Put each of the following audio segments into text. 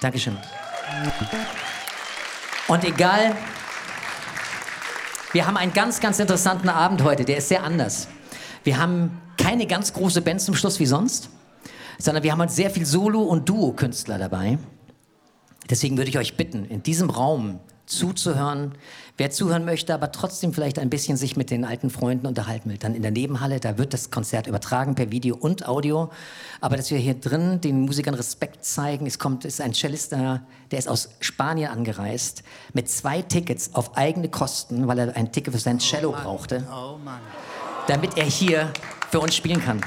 Dankeschön. Und egal, wir haben einen ganz, ganz interessanten Abend heute, der ist sehr anders. Wir haben keine ganz große Band zum Schluss wie sonst, sondern wir haben halt sehr viel Solo- und Duo-Künstler dabei. Deswegen würde ich euch bitten, in diesem Raum zuzuhören. Wer zuhören möchte, aber trotzdem vielleicht ein bisschen sich mit den alten Freunden unterhalten will, dann in der Nebenhalle, da wird das Konzert übertragen per Video und Audio. Aber dass wir hier drin den Musikern Respekt zeigen, es kommt, ist ein Cellist da, der ist aus Spanien angereist, mit zwei Tickets auf eigene Kosten, weil er ein Ticket für sein Cello oh brauchte, oh damit er hier für uns spielen kann.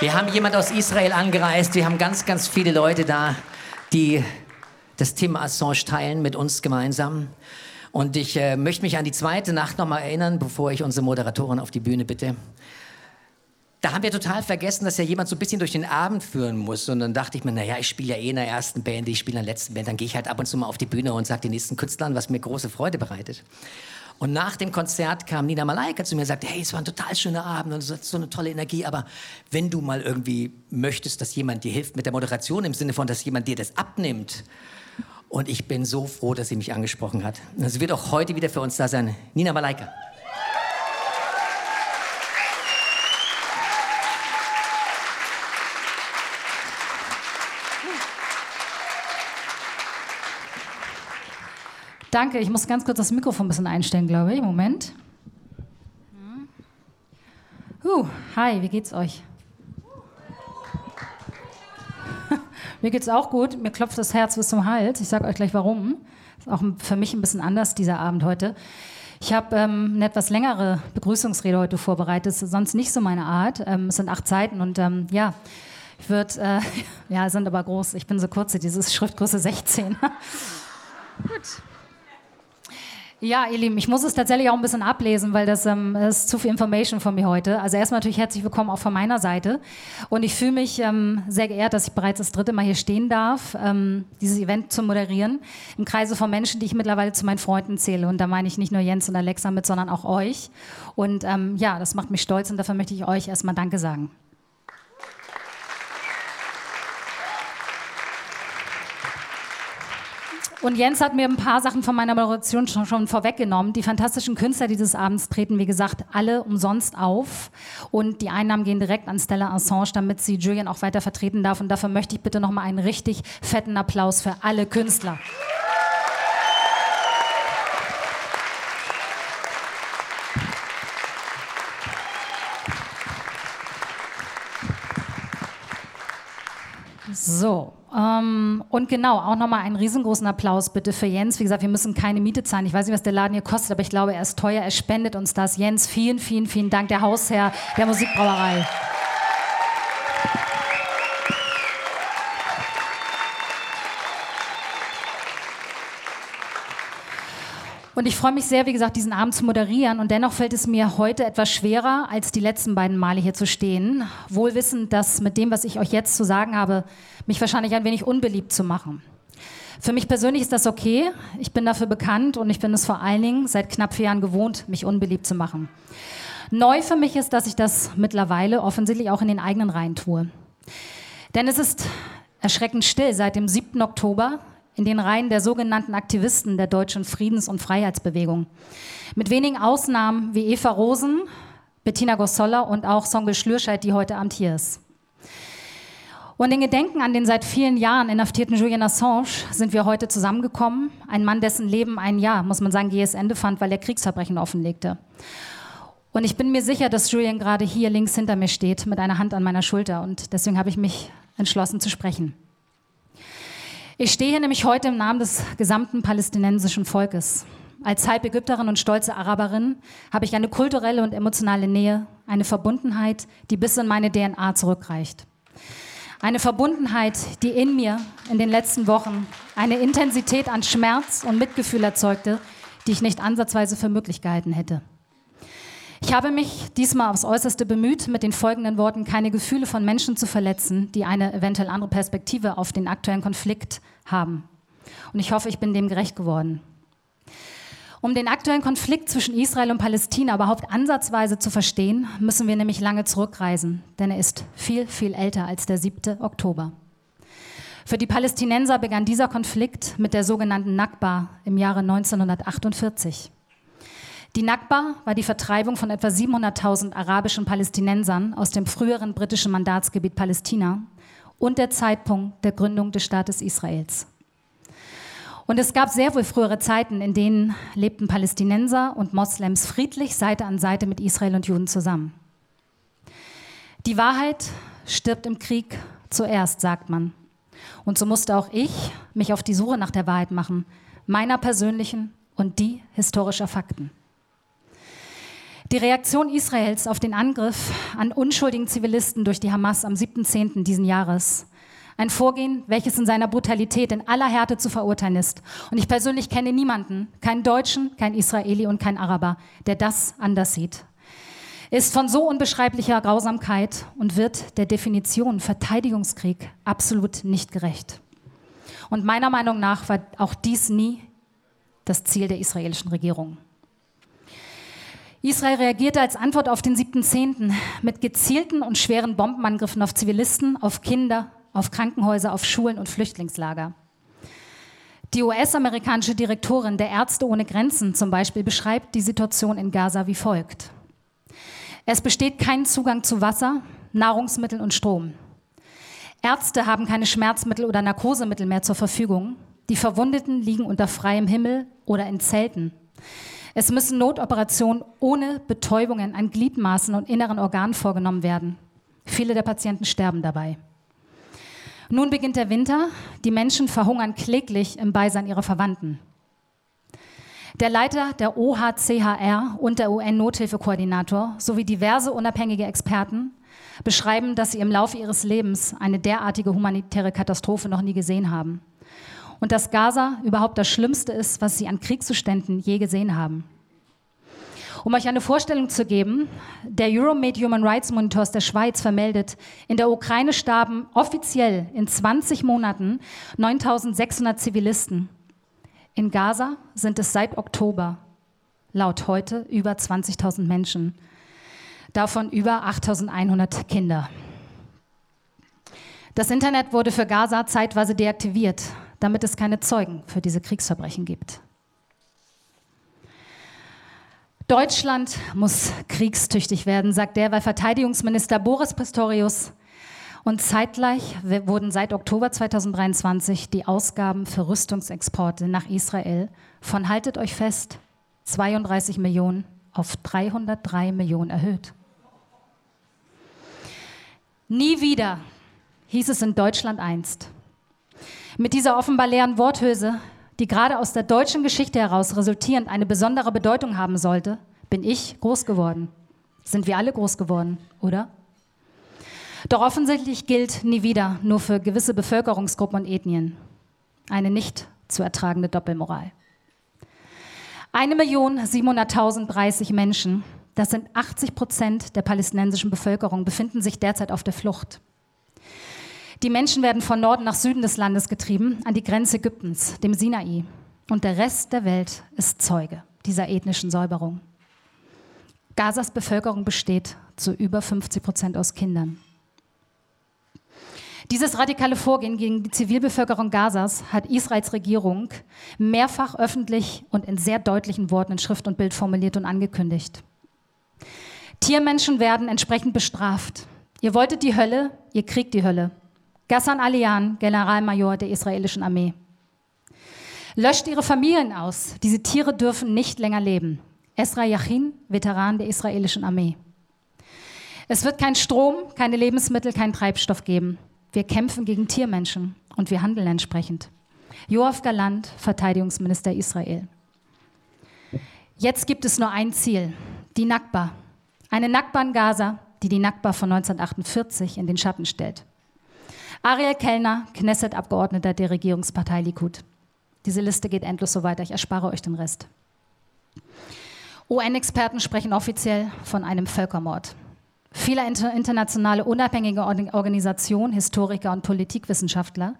Wir haben jemand aus Israel angereist, wir haben ganz, ganz viele Leute da, die das Thema Assange teilen mit uns gemeinsam. Und ich äh, möchte mich an die zweite Nacht nochmal erinnern, bevor ich unsere Moderatorin auf die Bühne bitte. Da haben wir total vergessen, dass ja jemand so ein bisschen durch den Abend führen muss. Und dann dachte ich mir, naja, ich spiele ja eh in der ersten Band, ich spiele in der letzten Band, dann gehe ich halt ab und zu mal auf die Bühne und sage den nächsten Künstlern, was mir große Freude bereitet. Und nach dem Konzert kam Nina Malaika zu mir und sagte, hey, es war ein total schöner Abend und es hat so eine tolle Energie, aber wenn du mal irgendwie möchtest, dass jemand dir hilft mit der Moderation im Sinne von, dass jemand dir das abnimmt, und ich bin so froh, dass sie mich angesprochen hat. Sie wird auch heute wieder für uns da sein. Nina Malaika. Danke, ich muss ganz kurz das Mikrofon ein bisschen einstellen, glaube ich. Moment. Huh, hi, wie geht's euch? Mir geht es auch gut. Mir klopft das Herz bis zum Hals. Ich sage euch gleich warum. Ist auch für mich ein bisschen anders, dieser Abend heute. Ich habe ähm, eine etwas längere Begrüßungsrede heute vorbereitet. Ist sonst nicht so meine Art. Ähm, es sind acht Seiten und ähm, ja, ich würde, äh, ja, sind aber groß. Ich bin so kurz, dieses Schriftgröße 16. gut. Ja, ihr Lieben, ich muss es tatsächlich auch ein bisschen ablesen, weil das, ähm, ist zu viel Information von mir heute. Also erstmal natürlich herzlich willkommen auch von meiner Seite. Und ich fühle mich ähm, sehr geehrt, dass ich bereits das dritte Mal hier stehen darf, ähm, dieses Event zu moderieren, im Kreise von Menschen, die ich mittlerweile zu meinen Freunden zähle. Und da meine ich nicht nur Jens und Alexa mit, sondern auch euch. Und ähm, ja, das macht mich stolz und dafür möchte ich euch erstmal Danke sagen. Und Jens hat mir ein paar Sachen von meiner Moderation schon, schon vorweggenommen. Die fantastischen Künstler dieses Abends treten, wie gesagt, alle umsonst auf. Und die Einnahmen gehen direkt an Stella Assange, damit sie Julian auch weiter vertreten darf. Und dafür möchte ich bitte nochmal einen richtig fetten Applaus für alle Künstler. So, ähm, und genau, auch nochmal einen riesengroßen Applaus bitte für Jens. Wie gesagt, wir müssen keine Miete zahlen. Ich weiß nicht, was der Laden hier kostet, aber ich glaube, er ist teuer. Er spendet uns das. Jens, vielen, vielen, vielen Dank, der Hausherr der Musikbrauerei. Und ich freue mich sehr, wie gesagt, diesen Abend zu moderieren. Und dennoch fällt es mir heute etwas schwerer, als die letzten beiden Male hier zu stehen. Wohl wissend, dass mit dem, was ich euch jetzt zu sagen habe, mich wahrscheinlich ein wenig unbeliebt zu machen. Für mich persönlich ist das okay. Ich bin dafür bekannt und ich bin es vor allen Dingen seit knapp vier Jahren gewohnt, mich unbeliebt zu machen. Neu für mich ist, dass ich das mittlerweile offensichtlich auch in den eigenen Reihen tue. Denn es ist erschreckend still seit dem 7. Oktober, in den Reihen der sogenannten Aktivisten der deutschen Friedens- und Freiheitsbewegung. Mit wenigen Ausnahmen wie Eva Rosen, Bettina Gossoller und auch Songel Schlürscheid, die heute Amt hier ist. Und in Gedenken an den seit vielen Jahren inhaftierten Julian Assange sind wir heute zusammengekommen. Ein Mann, dessen Leben ein Jahr, muss man sagen, jähes Ende fand, weil er Kriegsverbrechen offenlegte. Und ich bin mir sicher, dass Julian gerade hier links hinter mir steht, mit einer Hand an meiner Schulter. Und deswegen habe ich mich entschlossen zu sprechen. Ich stehe hier nämlich heute im Namen des gesamten palästinensischen Volkes. Als Halbägypterin und stolze Araberin habe ich eine kulturelle und emotionale Nähe, eine Verbundenheit, die bis in meine DNA zurückreicht. Eine Verbundenheit, die in mir in den letzten Wochen eine Intensität an Schmerz und Mitgefühl erzeugte, die ich nicht ansatzweise für möglich gehalten hätte. Ich habe mich diesmal aufs Äußerste bemüht, mit den folgenden Worten keine Gefühle von Menschen zu verletzen, die eine eventuell andere Perspektive auf den aktuellen Konflikt haben. Und ich hoffe, ich bin dem gerecht geworden. Um den aktuellen Konflikt zwischen Israel und Palästina überhaupt ansatzweise zu verstehen, müssen wir nämlich lange zurückreisen, denn er ist viel, viel älter als der 7. Oktober. Für die Palästinenser begann dieser Konflikt mit der sogenannten Nakba im Jahre 1948. Die Nakba war die Vertreibung von etwa 700.000 arabischen Palästinensern aus dem früheren britischen Mandatsgebiet Palästina und der Zeitpunkt der Gründung des Staates Israels. Und es gab sehr wohl frühere Zeiten, in denen lebten Palästinenser und Moslems friedlich Seite an Seite mit Israel und Juden zusammen. Die Wahrheit stirbt im Krieg zuerst, sagt man. Und so musste auch ich mich auf die Suche nach der Wahrheit machen, meiner persönlichen und die historischer Fakten. Die Reaktion Israels auf den Angriff an unschuldigen Zivilisten durch die Hamas am 7.10. diesen Jahres ein Vorgehen, welches in seiner Brutalität in aller Härte zu verurteilen ist. Und ich persönlich kenne niemanden, keinen Deutschen, keinen Israeli und keinen Araber, der das anders sieht. Ist von so unbeschreiblicher Grausamkeit und wird der Definition Verteidigungskrieg absolut nicht gerecht. Und meiner Meinung nach war auch dies nie das Ziel der israelischen Regierung. Israel reagierte als Antwort auf den 7.10. mit gezielten und schweren Bombenangriffen auf Zivilisten, auf Kinder, auf Krankenhäuser, auf Schulen und Flüchtlingslager. Die US-amerikanische Direktorin der Ärzte ohne Grenzen zum Beispiel beschreibt die Situation in Gaza wie folgt. Es besteht kein Zugang zu Wasser, Nahrungsmitteln und Strom. Ärzte haben keine Schmerzmittel oder Narkosemittel mehr zur Verfügung. Die Verwundeten liegen unter freiem Himmel oder in Zelten. Es müssen Notoperationen ohne Betäubungen an Gliedmaßen und inneren Organen vorgenommen werden. Viele der Patienten sterben dabei. Nun beginnt der Winter. Die Menschen verhungern kläglich im Beisein ihrer Verwandten. Der Leiter der OHCHR und der UN-Nothilfekoordinator sowie diverse unabhängige Experten beschreiben, dass sie im Laufe ihres Lebens eine derartige humanitäre Katastrophe noch nie gesehen haben. Und dass Gaza überhaupt das Schlimmste ist, was sie an Kriegszuständen je gesehen haben. Um euch eine Vorstellung zu geben, der Euromed Human Rights Monitors der Schweiz vermeldet, in der Ukraine starben offiziell in 20 Monaten 9600 Zivilisten. In Gaza sind es seit Oktober laut heute über 20.000 Menschen, davon über 8.100 Kinder. Das Internet wurde für Gaza zeitweise deaktiviert, damit es keine Zeugen für diese Kriegsverbrechen gibt. Deutschland muss kriegstüchtig werden, sagt der, weil Verteidigungsminister Boris Pistorius und zeitgleich wurden seit Oktober 2023 die Ausgaben für Rüstungsexporte nach Israel von, haltet euch fest, 32 Millionen auf 303 Millionen erhöht. Nie wieder hieß es in Deutschland einst. Mit dieser offenbar leeren Worthülse die gerade aus der deutschen Geschichte heraus resultierend eine besondere Bedeutung haben sollte, bin ich groß geworden. Sind wir alle groß geworden, oder? Doch offensichtlich gilt nie wieder nur für gewisse Bevölkerungsgruppen und Ethnien eine nicht zu ertragende Doppelmoral. 1.700.030 Menschen, das sind 80 Prozent der palästinensischen Bevölkerung, befinden sich derzeit auf der Flucht. Die Menschen werden von Norden nach Süden des Landes getrieben, an die Grenze Ägyptens, dem Sinai. Und der Rest der Welt ist Zeuge dieser ethnischen Säuberung. Gazas Bevölkerung besteht zu über 50 Prozent aus Kindern. Dieses radikale Vorgehen gegen die Zivilbevölkerung Gazas hat Israels Regierung mehrfach öffentlich und in sehr deutlichen Worten in Schrift und Bild formuliert und angekündigt. Tiermenschen werden entsprechend bestraft. Ihr wolltet die Hölle, ihr kriegt die Hölle. Ghassan Alian, Generalmajor der israelischen Armee. Löscht ihre Familien aus. Diese Tiere dürfen nicht länger leben. Esra Yachin, Veteran der israelischen Armee. Es wird kein Strom, keine Lebensmittel, keinen Treibstoff geben. Wir kämpfen gegen Tiermenschen und wir handeln entsprechend. Joachim Galant, Verteidigungsminister Israel. Jetzt gibt es nur ein Ziel, die Nakba. Eine Nakba in Gaza, die die Nakba von 1948 in den Schatten stellt. Ariel Kellner, Knesset-Abgeordneter der Regierungspartei Likud. Diese Liste geht endlos so weiter, ich erspare euch den Rest. UN-Experten sprechen offiziell von einem Völkermord. Viele internationale unabhängige Organisationen, Historiker und Politikwissenschaftler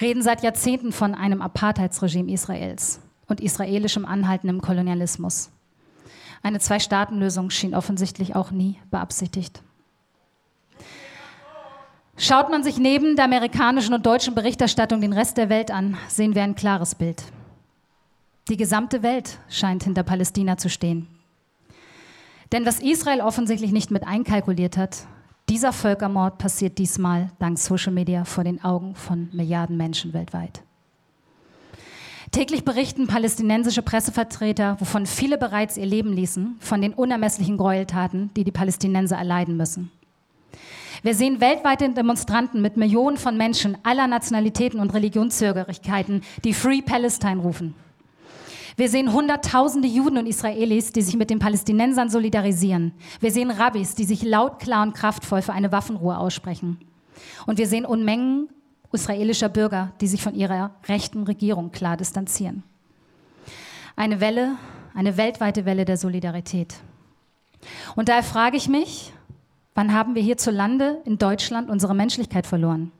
reden seit Jahrzehnten von einem Apartheidsregime Israels. und israelischem anhaltendem Kolonialismus. Eine Zwei-Staaten-Lösung schien offensichtlich auch nie beabsichtigt. Schaut man sich neben der amerikanischen und deutschen Berichterstattung den Rest der Welt an, sehen wir ein klares Bild. Die gesamte Welt scheint hinter Palästina zu stehen. Denn was Israel offensichtlich nicht mit einkalkuliert hat, dieser Völkermord passiert diesmal dank Social Media vor den Augen von Milliarden Menschen weltweit. Täglich berichten palästinensische Pressevertreter, wovon viele bereits ihr Leben ließen, von den unermesslichen Gräueltaten, die die Palästinenser erleiden müssen. Wir sehen weltweite Demonstranten mit Millionen von Menschen aller Nationalitäten und Religionszögerigkeiten, die Free Palestine rufen. Wir sehen Hunderttausende Juden und Israelis, die sich mit den Palästinensern solidarisieren. Wir sehen Rabbis, die sich laut, klar und kraftvoll für eine Waffenruhe aussprechen. Und wir sehen Unmengen israelischer Bürger, die sich von ihrer rechten Regierung klar distanzieren. Eine Welle, eine weltweite Welle der Solidarität. Und daher frage ich mich, wann haben wir hierzulande in Deutschland unsere Menschlichkeit verloren?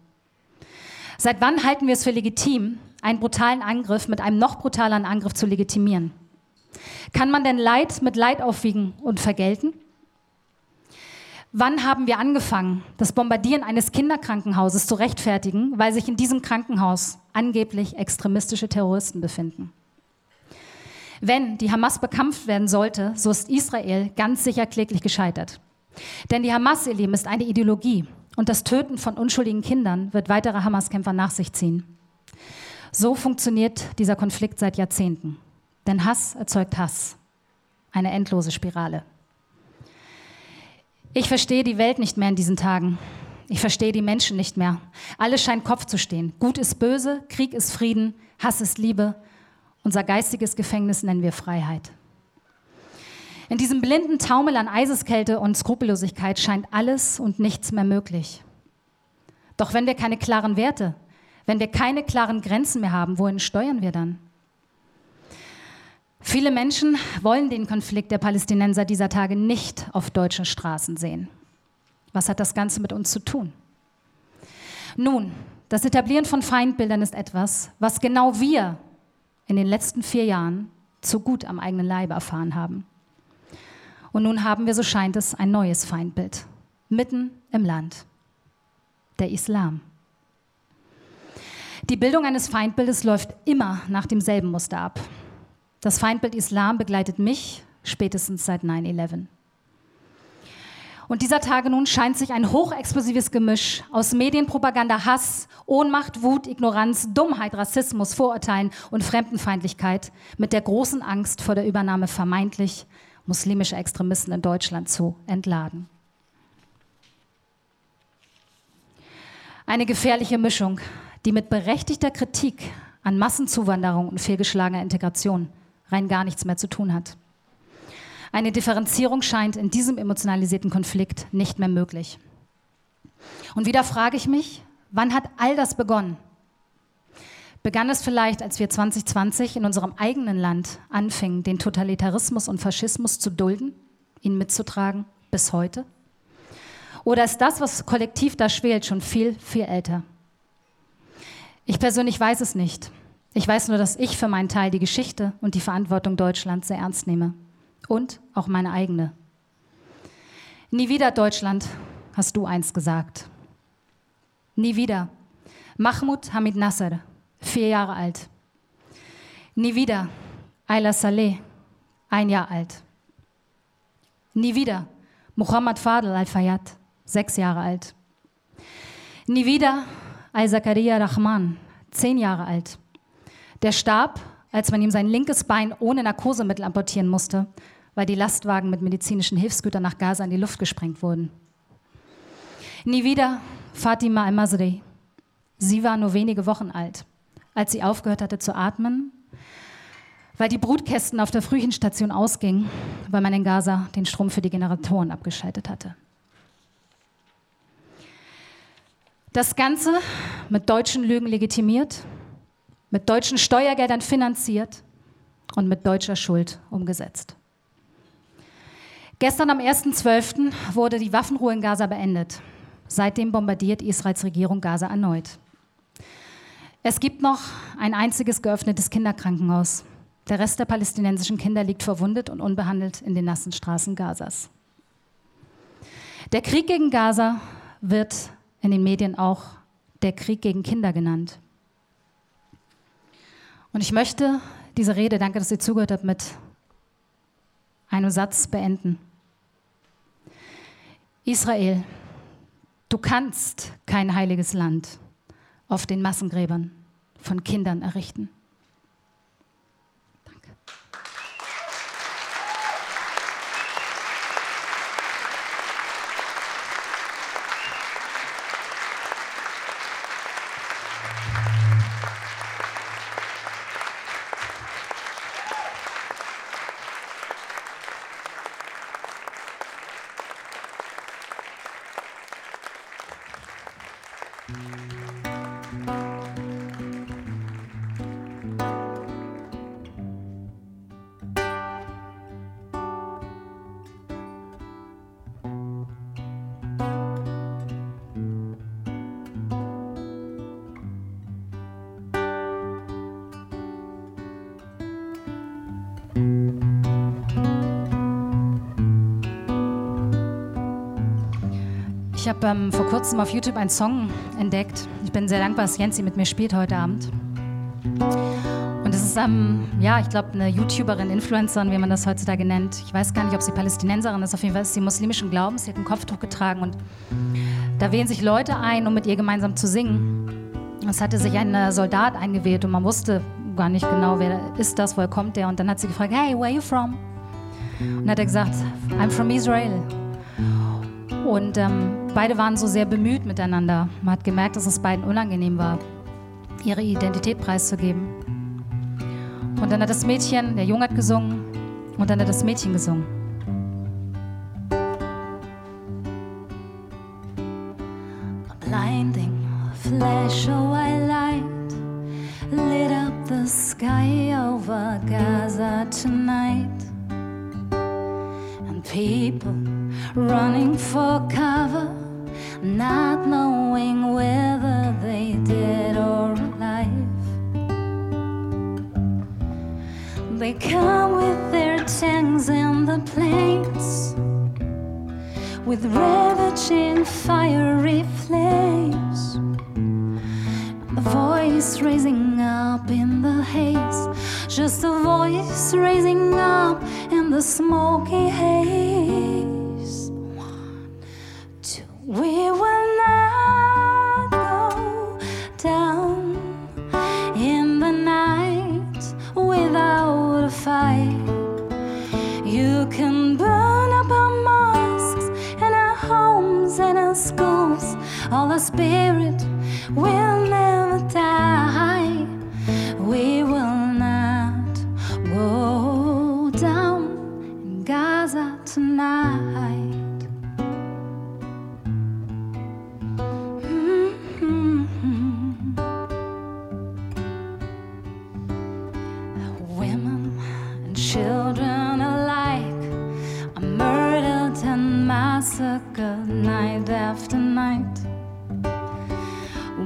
Seit wann halten wir es für legitim, einen brutalen Angriff mit einem noch brutaleren Angriff zu legitimieren? Kann man denn Leid mit Leid aufwiegen und vergelten? Wann haben wir angefangen, das Bombardieren eines Kinderkrankenhauses zu rechtfertigen, weil sich in diesem Krankenhaus angeblich extremistische Terroristen befinden? Wenn die Hamas bekämpft werden sollte, so ist Israel ganz sicher kläglich gescheitert. Denn die Hamas, ihr Lieben, ist eine Ideologie und das Töten von unschuldigen Kindern wird weitere Hamas-Kämpfer nach sich ziehen. So funktioniert dieser Konflikt seit Jahrzehnten. Denn Hass erzeugt Hass. Eine endlose Spirale. Ich verstehe die Welt nicht mehr in diesen Tagen. Ich verstehe die Menschen nicht mehr. Alles scheint Kopf zu stehen. Gut ist böse, Krieg ist Frieden, Hass ist Liebe. Unser geistiges Gefängnis nennen wir Freiheit. In diesem blinden Taumel an Eiseskälte und Skrupellosigkeit scheint alles und nichts mehr möglich. Doch wenn wir keine klaren Werte, wenn wir keine klaren Grenzen mehr haben, wohin steuern wir dann? Viele Menschen wollen den Konflikt der Palästinenser dieser Tage nicht auf deutschen Straßen sehen. Was hat das Ganze mit uns zu tun? Nun, das Etablieren von Feindbildern ist etwas, was genau wir in den letzten vier Jahren zu gut am eigenen Leibe erfahren haben. Und nun haben wir, so scheint es, ein neues Feindbild mitten im Land, der Islam. Die Bildung eines Feindbildes läuft immer nach demselben Muster ab. Das Feindbild Islam begleitet mich spätestens seit 9-11. Und dieser Tage nun scheint sich ein hochexplosives Gemisch aus Medienpropaganda, Hass, Ohnmacht, Wut, Ignoranz, Dummheit, Rassismus, Vorurteilen und Fremdenfeindlichkeit mit der großen Angst vor der Übernahme vermeintlich muslimischer Extremisten in Deutschland zu entladen. Eine gefährliche Mischung, die mit berechtigter Kritik an Massenzuwanderung und fehlgeschlagener Integration rein gar nichts mehr zu tun hat. Eine Differenzierung scheint in diesem emotionalisierten Konflikt nicht mehr möglich. Und wieder frage ich mich, wann hat all das begonnen? Begann es vielleicht, als wir 2020 in unserem eigenen Land anfingen, den Totalitarismus und Faschismus zu dulden, ihn mitzutragen, bis heute? Oder ist das, was kollektiv da schwelt, schon viel, viel älter? Ich persönlich weiß es nicht. Ich weiß nur, dass ich für meinen Teil die Geschichte und die Verantwortung Deutschlands sehr ernst nehme. Und auch meine eigene. Nie wieder Deutschland, hast du einst gesagt. Nie wieder. Mahmoud Hamid Nasser, vier Jahre alt. Nie wieder. Ayla Saleh, ein Jahr alt. Nie wieder. Muhammad Fadl Al-Fayyad, sechs Jahre alt. Nie wieder. Al-Zakaria Rahman, zehn Jahre alt. Der starb, als man ihm sein linkes Bein ohne Narkosemittel amputieren musste, weil die Lastwagen mit medizinischen Hilfsgütern nach Gaza in die Luft gesprengt wurden. Nie wieder Fatima al-Masri. Sie war nur wenige Wochen alt, als sie aufgehört hatte zu atmen, weil die Brutkästen auf der Frühchenstation ausgingen, weil man in Gaza den Strom für die Generatoren abgeschaltet hatte. Das Ganze mit deutschen Lügen legitimiert mit deutschen Steuergeldern finanziert und mit deutscher Schuld umgesetzt. Gestern am 1.12. wurde die Waffenruhe in Gaza beendet. Seitdem bombardiert Israels Regierung Gaza erneut. Es gibt noch ein einziges geöffnetes Kinderkrankenhaus. Der Rest der palästinensischen Kinder liegt verwundet und unbehandelt in den nassen Straßen Gazas. Der Krieg gegen Gaza wird in den Medien auch der Krieg gegen Kinder genannt. Und ich möchte diese Rede, danke, dass ihr zugehört habt, mit einem Satz beenden. Israel, du kannst kein heiliges Land auf den Massengräbern von Kindern errichten. Ich habe ähm, vor kurzem auf YouTube einen Song entdeckt. Ich bin sehr dankbar, dass Jensi mit mir spielt heute Abend. Und es ist, ähm, ja, ich glaube, eine YouTuberin, Influencerin, wie man das heutzutage nennt. Ich weiß gar nicht, ob sie Palästinenserin ist. Auf jeden Fall ist sie muslimischen Glaubens. Sie hat ein Kopftuch getragen und da wählen sich Leute ein, um mit ihr gemeinsam zu singen. Es hatte sich ein äh, Soldat eingewählt und man wusste gar nicht genau, wer ist das, woher kommt der. Und dann hat sie gefragt, hey, where are you from? Und dann hat er gesagt, I'm from Israel. Und ähm, beide waren so sehr bemüht miteinander. Man hat gemerkt, dass es beiden unangenehm war, ihre Identität preiszugeben. Und dann hat das Mädchen, der Junge hat gesungen und dann hat das Mädchen gesungen. A blinding flash of white light lit up the sky over Gaza tonight. And people running for cover, not knowing whether they dead or alive. They come with their tanks and the planes, with ravaging fiery flames. The voice raising up in the haze, just a voice raising up in the smoky haze. We will not go down in the night without a fight. You can burn up our mosques and our homes and our schools. All the spirit will never die. After night.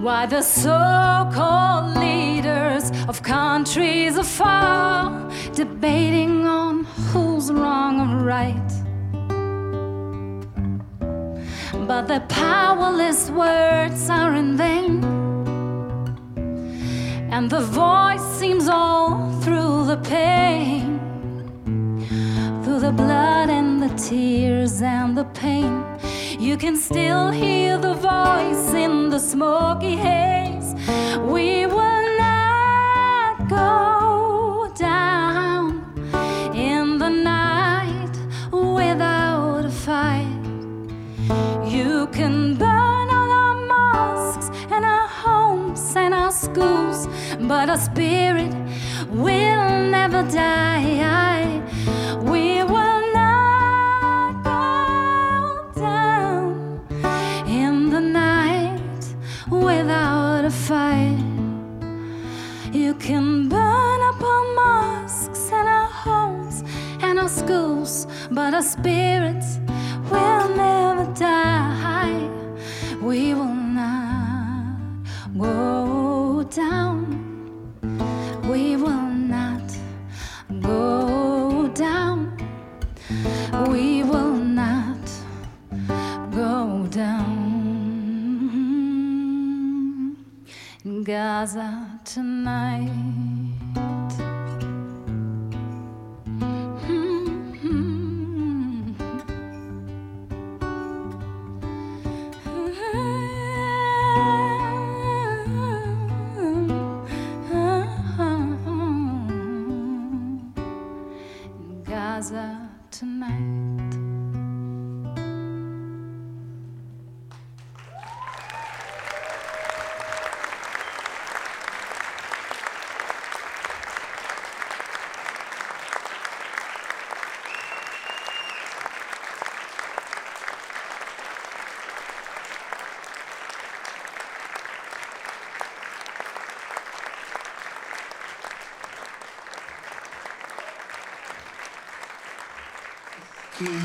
Why the so called leaders of countries afar debating on who's wrong or right? But their powerless words are in vain. And the voice seems all through the pain through the blood and the tears and the pain. You can still hear the voice in the smoky haze. We will not go down in the night without a fight. You can burn all our mosques and our homes and our schools, but our spirit will never die. Schools, but our spirits will never die. We will not go down.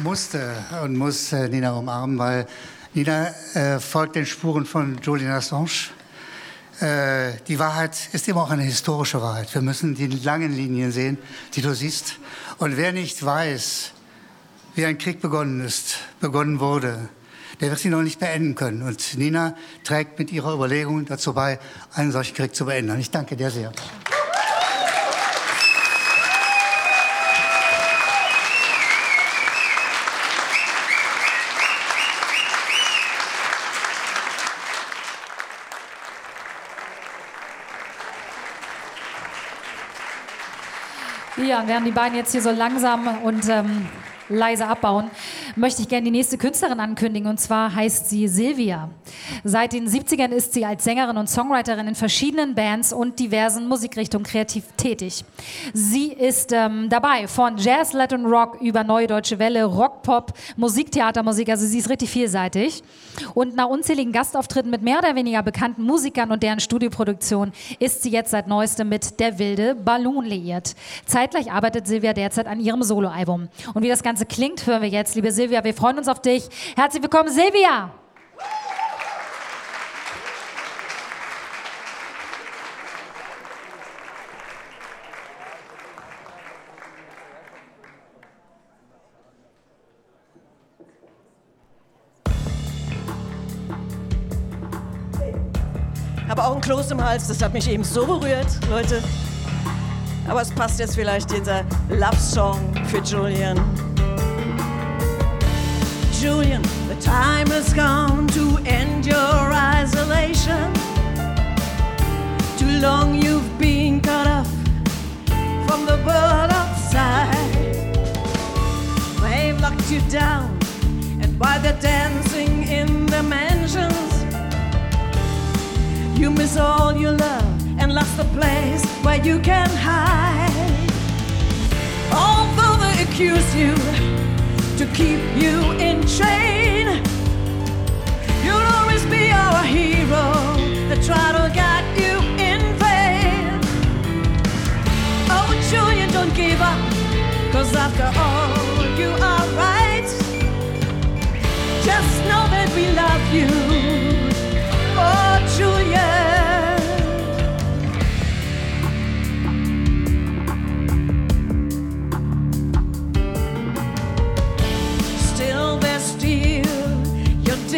Musste und muss äh, Nina umarmen, weil Nina äh, folgt den Spuren von Julian Assange. Äh, die Wahrheit ist immer auch eine historische Wahrheit. Wir müssen die langen Linien sehen, die du siehst. Und wer nicht weiß, wie ein Krieg begonnen ist, begonnen wurde, der wird sie noch nicht beenden können. Und Nina trägt mit ihrer Überlegung dazu bei, einen solchen Krieg zu beenden. Ich danke dir sehr. Ja, während die beiden jetzt hier so langsam und ähm, leise abbauen, möchte ich gerne die nächste Künstlerin ankündigen. Und zwar heißt sie Silvia. Seit den 70ern ist sie als Sängerin und Songwriterin in verschiedenen Bands und diversen Musikrichtungen kreativ tätig. Sie ist ähm, dabei von Jazz, Latin Rock über Neue Deutsche Welle, Rock, Pop, Musiktheatermusik. Also sie ist richtig vielseitig. Und nach unzähligen Gastauftritten mit mehr oder weniger bekannten Musikern und deren Studioproduktion ist sie jetzt seit neuestem mit Der wilde Balloon liiert. Zeitgleich arbeitet Silvia derzeit an ihrem Soloalbum. Und wie das Ganze klingt, hören wir jetzt, liebe Silvia. Wir freuen uns auf dich. Herzlich willkommen, Silvia! habe auch ein Kloß im Hals, das hat mich eben so berührt, Leute. Aber es passt jetzt vielleicht dieser Love Song für Julian. Julian, the time has come to end your isolation. Too long you've been cut off from the world outside. They've locked you down, and while they're dancing in the mansions, you miss all your love and lost the place where you can hide. Although they accuse you to keep you in chain, you'll always be our hero. They try guide you in vain. Oh, Julian, don't give up, cause after all, you are right. Just know that we love you. Oh, Julian.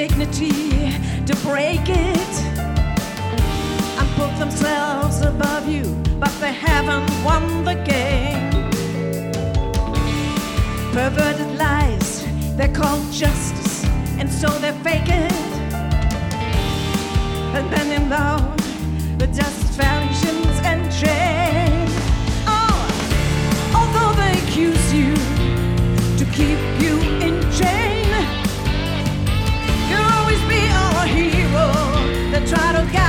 Dignity to break it and put themselves above you, but they haven't won the game. Perverted lies, they're called justice, and so they fake it and then in love the just foundations try to guide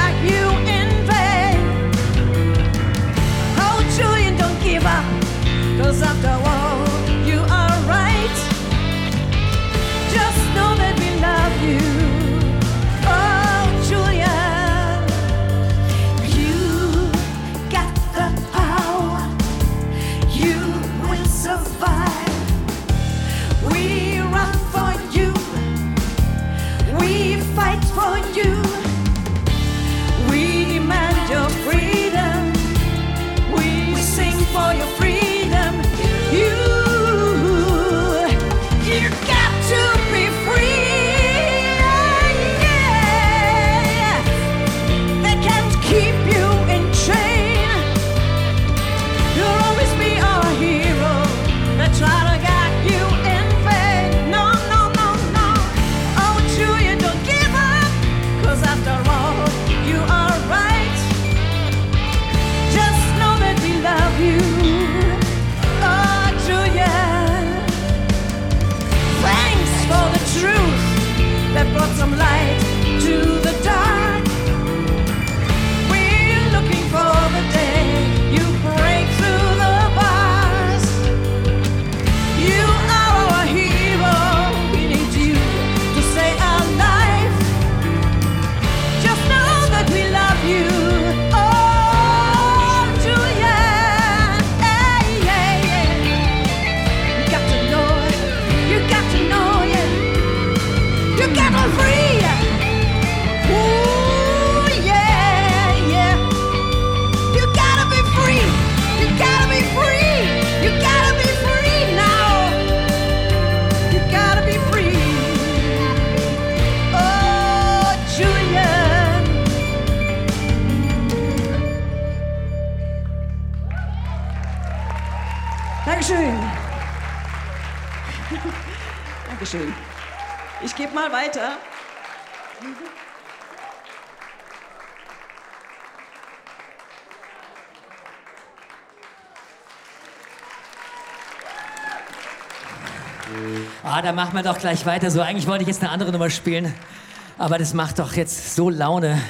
da machen wir doch gleich weiter so. Eigentlich wollte ich jetzt eine andere Nummer spielen, aber das macht doch jetzt so Laune,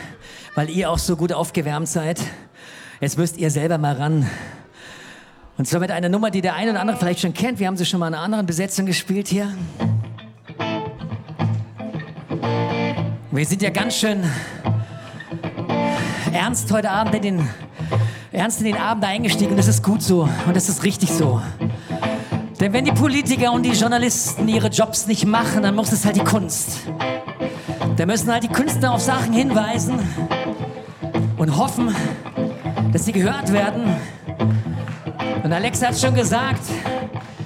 weil ihr auch so gut aufgewärmt seid. Jetzt müsst ihr selber mal ran. Und zwar mit einer Nummer, die der eine oder andere vielleicht schon kennt. Wir haben sie schon mal in einer anderen Besetzung gespielt hier. Wir sind ja ganz schön ernst heute Abend in den, ernst in den Abend eingestiegen und das ist gut so und das ist richtig so. Denn wenn die Politiker und die Journalisten ihre Jobs nicht machen, dann muss es halt die Kunst. Da müssen halt die Künstler auf Sachen hinweisen und hoffen, dass sie gehört werden. Und Alexa hat schon gesagt,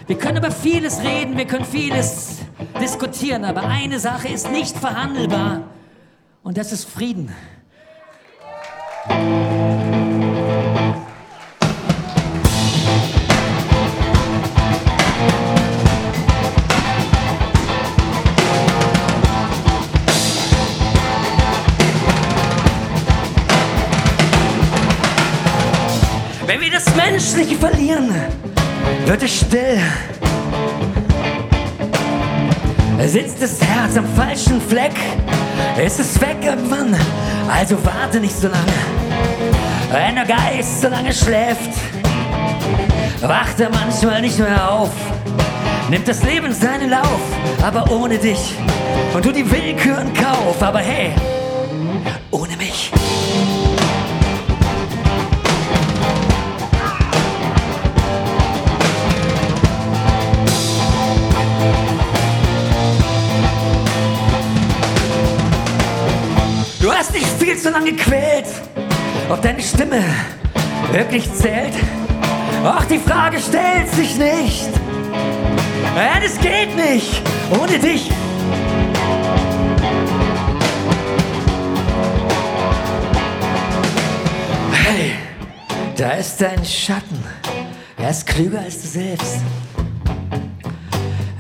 wir können über vieles reden, wir können vieles diskutieren, aber eine Sache ist nicht verhandelbar und das ist Frieden. Wird es still. Sitzt das Herz am falschen Fleck, ist es weg irgendwann, also warte nicht so lange. Wenn der Geist so lange schläft, wacht er manchmal nicht mehr auf. Nimmt das Leben seinen Lauf, aber ohne dich. Und du die Willkür in Kauf, aber hey, ohne mich. Viel zu lange gequält, ob deine Stimme wirklich zählt. Ach, die Frage stellt sich nicht. Nein, es geht nicht ohne dich. Hey, da ist dein Schatten. Er ist klüger als du selbst.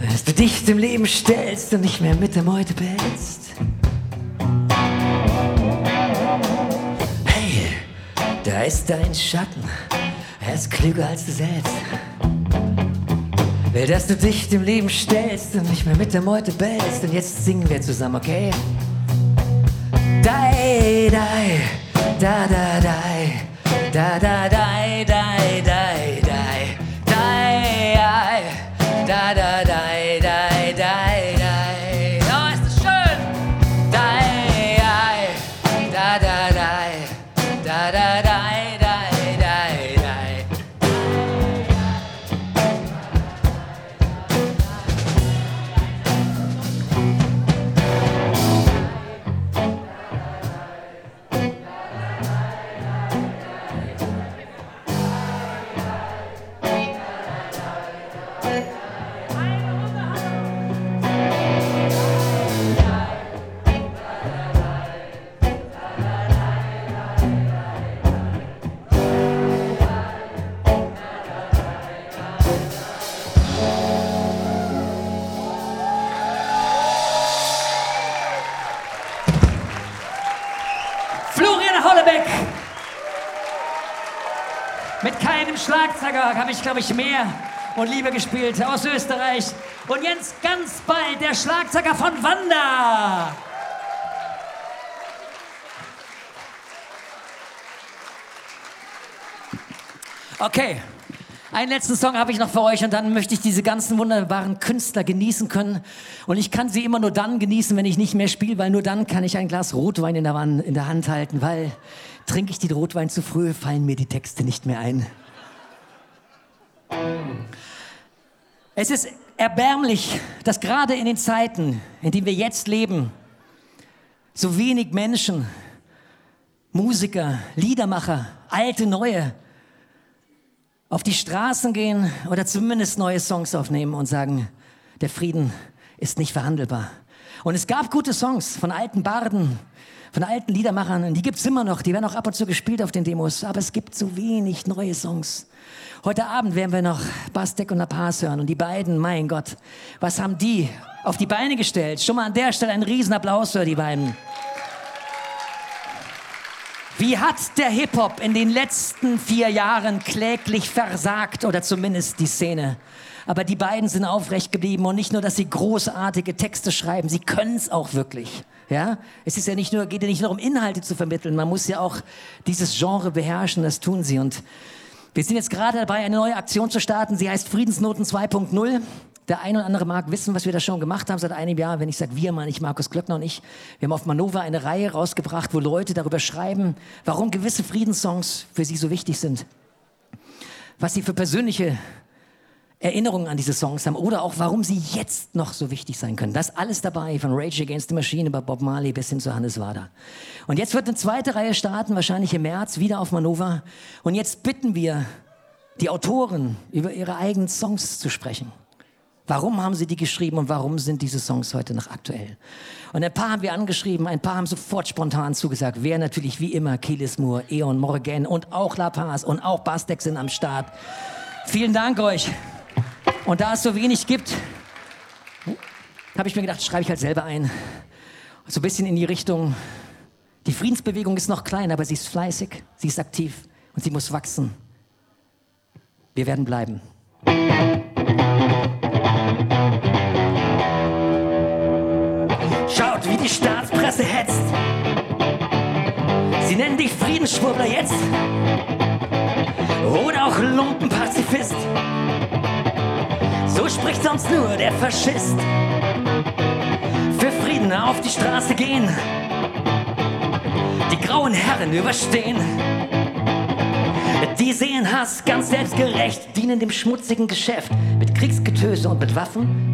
Dass du dich dem Leben stellst und nicht mehr mit der Meute bellst. Da ist dein Schatten. Er ist klüger als du selbst. Will, dass du dich dem Leben stellst und nicht mehr mit der Meute bellst. Und jetzt singen wir zusammen, okay? Dai, dai, da, da, dai, da, da, dai, dai, dai, dai, dai, ai, da, da, habe ich, mehr und lieber gespielt aus Österreich. Und jetzt ganz bald der Schlagzeuger von Wanda. Okay, einen letzten Song habe ich noch für euch und dann möchte ich diese ganzen wunderbaren Künstler genießen können. Und ich kann sie immer nur dann genießen, wenn ich nicht mehr spiele, weil nur dann kann ich ein Glas Rotwein in der Hand halten, weil trinke ich den Rotwein zu früh, fallen mir die Texte nicht mehr ein. Es ist erbärmlich, dass gerade in den Zeiten, in denen wir jetzt leben, so wenig Menschen, Musiker, Liedermacher, alte, neue, auf die Straßen gehen oder zumindest neue Songs aufnehmen und sagen, der Frieden ist nicht verhandelbar. Und es gab gute Songs von alten Barden, von alten Liedermachern. Die gibt's immer noch. Die werden auch ab und zu gespielt auf den Demos. Aber es gibt zu wenig neue Songs. Heute Abend werden wir noch Bastek und Napaz hören. Und die beiden, mein Gott, was haben die auf die Beine gestellt? Schon mal an der Stelle ein Riesenapplaus für die beiden. Wie hat der Hip-Hop in den letzten vier Jahren kläglich versagt oder zumindest die Szene? Aber die beiden sind aufrecht geblieben und nicht nur, dass sie großartige Texte schreiben, sie können es auch wirklich. Ja, es ist ja nicht nur, geht ja nicht nur um Inhalte zu vermitteln, man muss ja auch dieses Genre beherrschen, das tun sie. Und wir sind jetzt gerade dabei, eine neue Aktion zu starten, sie heißt Friedensnoten 2.0. Der eine oder andere mag wissen, was wir da schon gemacht haben seit einem Jahr. Wenn ich sage wir, meine ich Markus Glöckner und ich. Wir haben auf Manova eine Reihe rausgebracht, wo Leute darüber schreiben, warum gewisse Friedenssongs für sie so wichtig sind. Was sie für persönliche Erinnerungen an diese Songs haben oder auch warum sie jetzt noch so wichtig sein können. Das alles dabei, von Rage Against the Machine über Bob Marley bis hin zu Hannes Wader. Und jetzt wird eine zweite Reihe starten, wahrscheinlich im März, wieder auf Manova. Und jetzt bitten wir die Autoren, über ihre eigenen Songs zu sprechen. Warum haben sie die geschrieben und warum sind diese Songs heute noch aktuell? Und ein paar haben wir angeschrieben, ein paar haben sofort spontan zugesagt. Wer natürlich wie immer, Kelis Moore, Eon Morgan und auch La Paz und auch Bastek sind am Start. Vielen Dank euch. Und da es so wenig gibt, habe ich mir gedacht, schreibe ich halt selber ein. So ein bisschen in die Richtung, die Friedensbewegung ist noch klein, aber sie ist fleißig, sie ist aktiv und sie muss wachsen. Wir werden bleiben. Schaut, wie die Staatspresse hetzt. Sie nennen dich Friedensschwurbler jetzt oder auch Lumpenpazifist. So spricht sonst nur der Faschist. Für Frieden auf die Straße gehen, die grauen Herren überstehen. Die sehen Hass ganz selbstgerecht, dienen dem schmutzigen Geschäft. Mit Kriegsgetöse und mit Waffen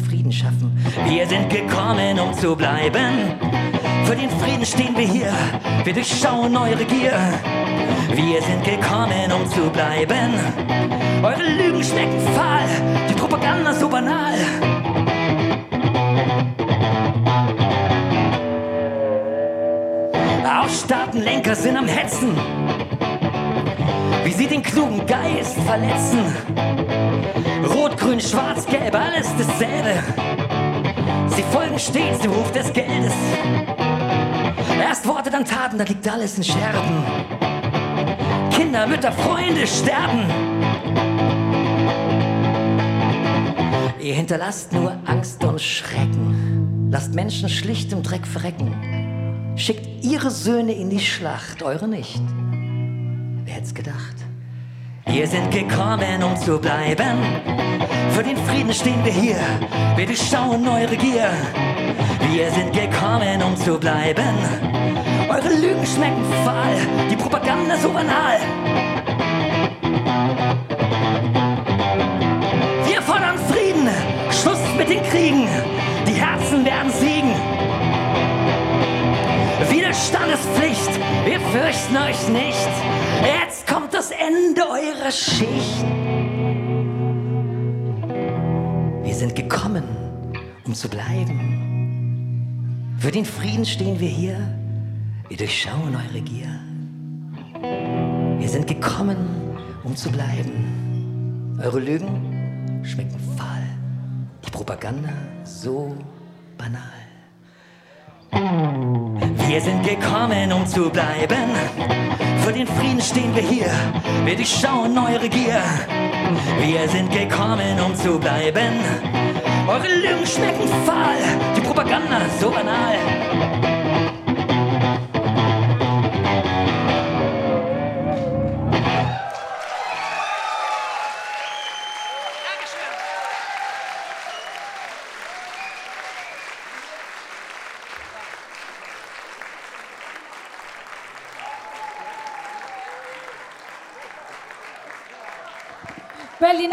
Frieden schaffen. Wir sind gekommen, um zu bleiben. Für den Frieden stehen wir hier, wir durchschauen eure Gier. Wir sind gekommen, um zu bleiben. Eure Lügen schmecken fahl, die Propaganda so banal. Auch Staatenlenker sind am Hetzen, wie sie den klugen Geist verletzen. Rot, grün, schwarz, gelb, alles dasselbe. Sie folgen stets dem Ruf des Geldes. Erst Worte, dann Taten, da liegt alles in Scherben. Kinder, Mütter, Freunde sterben. Ihr hinterlasst nur Angst und Schrecken. Lasst Menschen schlicht im Dreck verrecken. Schickt ihre Söhne in die Schlacht, eure nicht. Wer hätt's gedacht? Wir sind gekommen, um zu bleiben. Für den Frieden stehen wir hier. Wir durchschauen eure Gier. Wir sind gekommen, um zu bleiben. Eure Lügen schmecken fahl, die Propaganda so banal. Wir fordern Frieden, Schluss mit den Kriegen. Die Herzen werden siegen. Widerstand ist Pflicht, wir fürchten euch nicht. Jetzt kommt Ende eurer Schicht. Wir sind gekommen, um zu bleiben. Für den Frieden stehen wir hier, wir durchschauen eure Gier. Wir sind gekommen, um zu bleiben. Eure Lügen schmecken fahl, die Propaganda so banal. Wir sind gekommen, um zu bleiben. Für den Frieden stehen wir hier. Wir durchschauen eure Gier. Wir sind gekommen, um zu bleiben. Eure Lügen schmecken fahl, die Propaganda so banal.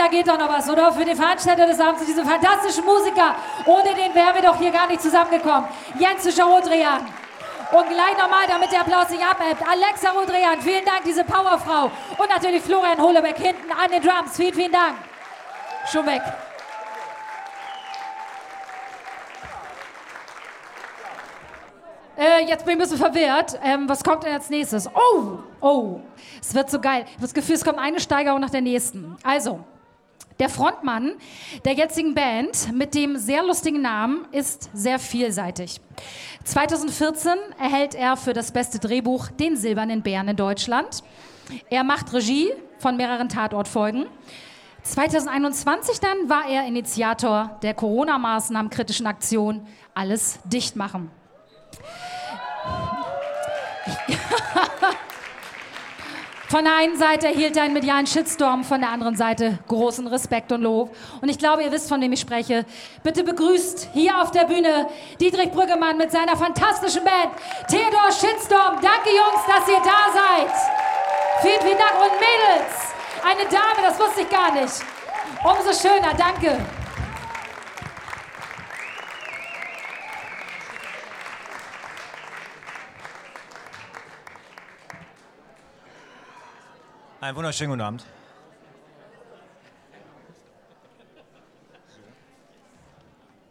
Da geht doch noch was, oder? Für den Veranstalter des Abends, diese fantastischen Musiker. Ohne den wären wir doch hier gar nicht zusammengekommen. Jens Rodrian. Und gleich nochmal, damit der Applaus nicht abhebt. Alexa Rodrian, vielen Dank, diese Powerfrau. Und natürlich Florian Holebeck hinten an den Drums. Vielen, vielen Dank. Schon weg. Äh, jetzt bin ich ein bisschen verwirrt. Ähm, was kommt denn als nächstes? Oh, oh, es wird so geil. Ich habe das Gefühl, es kommt eine Steigerung nach der nächsten. Also, der Frontmann der jetzigen Band mit dem sehr lustigen Namen ist sehr vielseitig. 2014 erhält er für das beste Drehbuch den Silbernen Bären in Deutschland. Er macht Regie von mehreren Tatortfolgen. 2021 dann war er Initiator der Corona-Maßnahmen kritischen Aktion Alles dicht machen. Von der einen Seite erhielt er einen medialen Shitstorm, von der anderen Seite großen Respekt und Lob. Und ich glaube, ihr wisst, von wem ich spreche. Bitte begrüßt hier auf der Bühne Dietrich Brüggemann mit seiner fantastischen Band Theodor Shitstorm. Danke, Jungs, dass ihr da seid. Vielen, vielen Dank. Und Mädels, eine Dame, das wusste ich gar nicht. Umso schöner, danke. Einen wunderschönen guten Abend.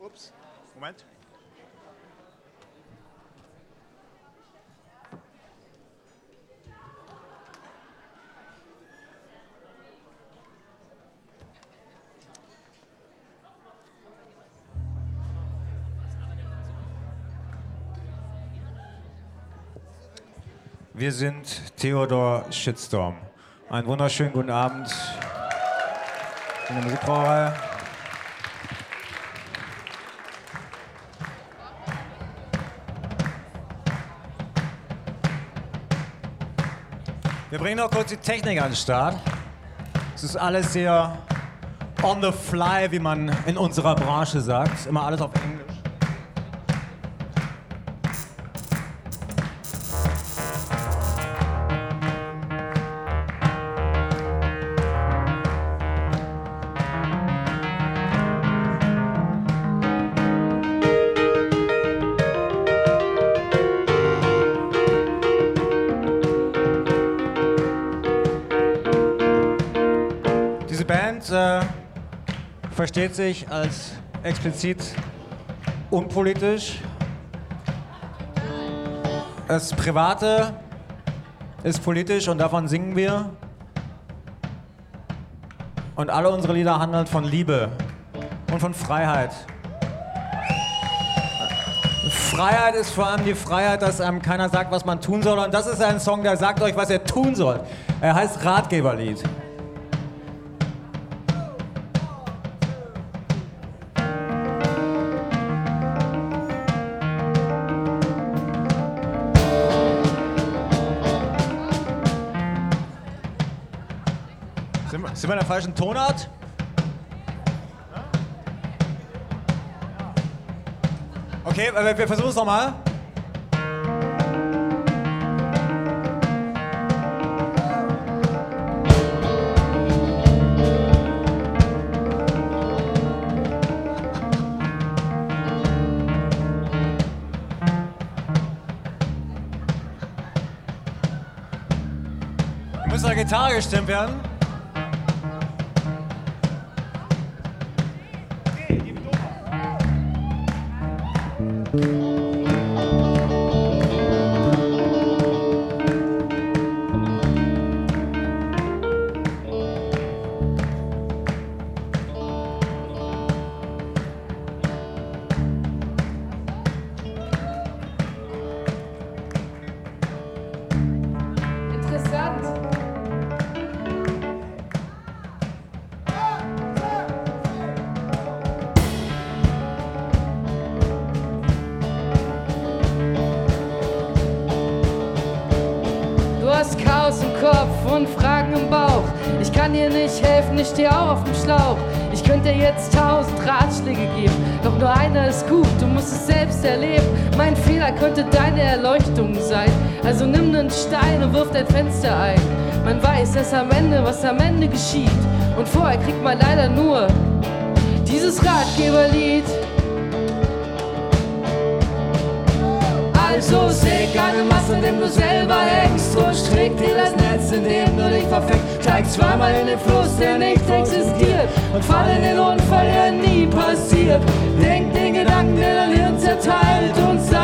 Ups, Moment. Wir sind Theodor Shitstorm. Einen wunderschönen guten Abend in der Musikbrauerei. Wir bringen noch kurz die Technik an den Start. Es ist alles sehr on the fly, wie man in unserer Branche sagt. Immer alles auf Englisch. Äh, versteht sich als explizit unpolitisch. Das Private ist politisch und davon singen wir. Und alle unsere Lieder handeln von Liebe und von Freiheit. Freiheit ist vor allem die Freiheit, dass einem keiner sagt, was man tun soll. Und das ist ein Song, der sagt euch, was ihr tun sollt. Er heißt Ratgeberlied. Sind wir, in der falschen Tonart? Okay, wir, versuchen es nochmal. Gitarre gestimmt werden. Erst am Ende, was am Ende geschieht. Und vorher kriegt man leider nur dieses Ratgeberlied. Also säg eine Masse, indem du selber hängst und strick dir das Netz, in dem du dich verfängst. Steig zweimal in den Fluss, der nicht existiert und fall in den Unfall, der nie passiert. Denk den Gedanken, der dein Hirn zerteilt und sei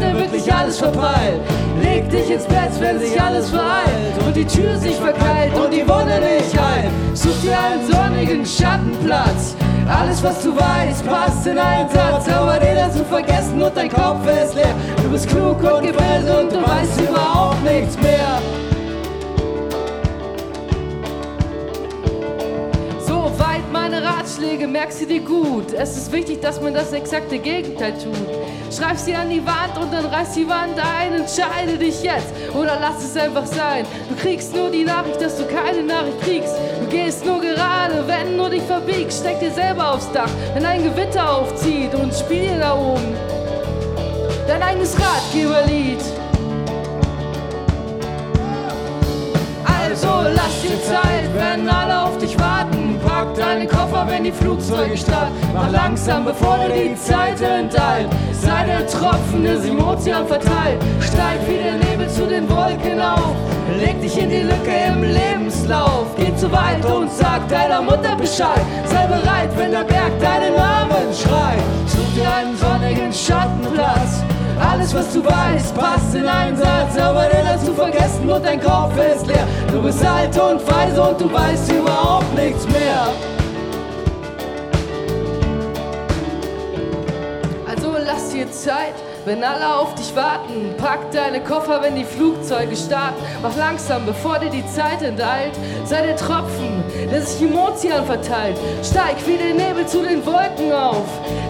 Idiot, der wirklich alles verpeilt. Leg dich ins Bett, wenn sich alles vereilt und die Tür sich verkeilt und die Wunde nicht heilt. Such dir einen sonnigen Schattenplatz. Alles, was du weißt, passt in einen Satz. Aber den hast du vergessen und dein Kopf ist leer. Du bist klug und gebildet und du weißt überhaupt nichts mehr. Ratschläge, merk sie dir gut. Es ist wichtig, dass man das exakte Gegenteil tut. Schreib sie an die Wand und dann reiß die Wand ein. Entscheide dich jetzt oder lass es einfach sein. Du kriegst nur die Nachricht, dass du keine Nachricht kriegst. Du gehst nur gerade, wenn du dich verbiegst. Steck dir selber aufs Dach, wenn ein Gewitter aufzieht und spiel da oben dein eigenes Ratgeberlied. Also lass dir Zeit, wenn alle auf dich warten. Pack deine Koffer, wenn die Flugzeuge starten. Mach langsam, bevor dir die Zeit enteilt. Sei der Tropfen, der sich im verteilt. Steig wie der Nebel zu den Wolken auf. Leg dich in die Lücke im Lebenslauf. Geh zu weit und sag deiner Mutter Bescheid. Sei bereit, wenn der Berg deinen Namen schreit. Such dir einen sonnigen Schattenplatz. Alles, was du weißt, passt in einen Satz, aber den hast du vergessen und dein Kopf ist leer. Du bist alt und weise und du weißt überhaupt nichts mehr. Also lass dir Zeit, wenn alle auf dich warten. Pack deine Koffer, wenn die Flugzeuge starten. Mach langsam, bevor dir die Zeit enteilt. Sei der Tropfen, der sich im Ozean verteilt. Steig wie der Nebel zu den Wolken auf.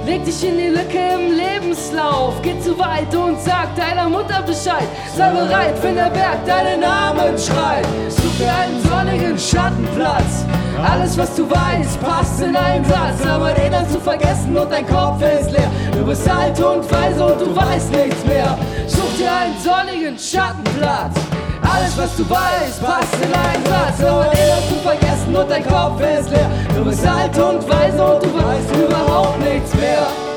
Leg dich in die Lücke im Lebenslauf. Geh zu weit und sag deiner Mutter Bescheid. Sei bereit, wenn der Berg deinen Namen schreit. Such dir einen sonnigen Schattenplatz. Alles, was du weißt, passt in einen Satz, aber den hast du vergessen und dein Kopf ist leer. Du bist alt und weise und du weißt nichts mehr. Such dir einen sonnigen Schattenplatz. Alles, was du weißt, passt in einen Satz, aber den hast du vergessen und dein Kopf ist leer. Du bist alt und weise und du weißt überhaupt nichts mehr.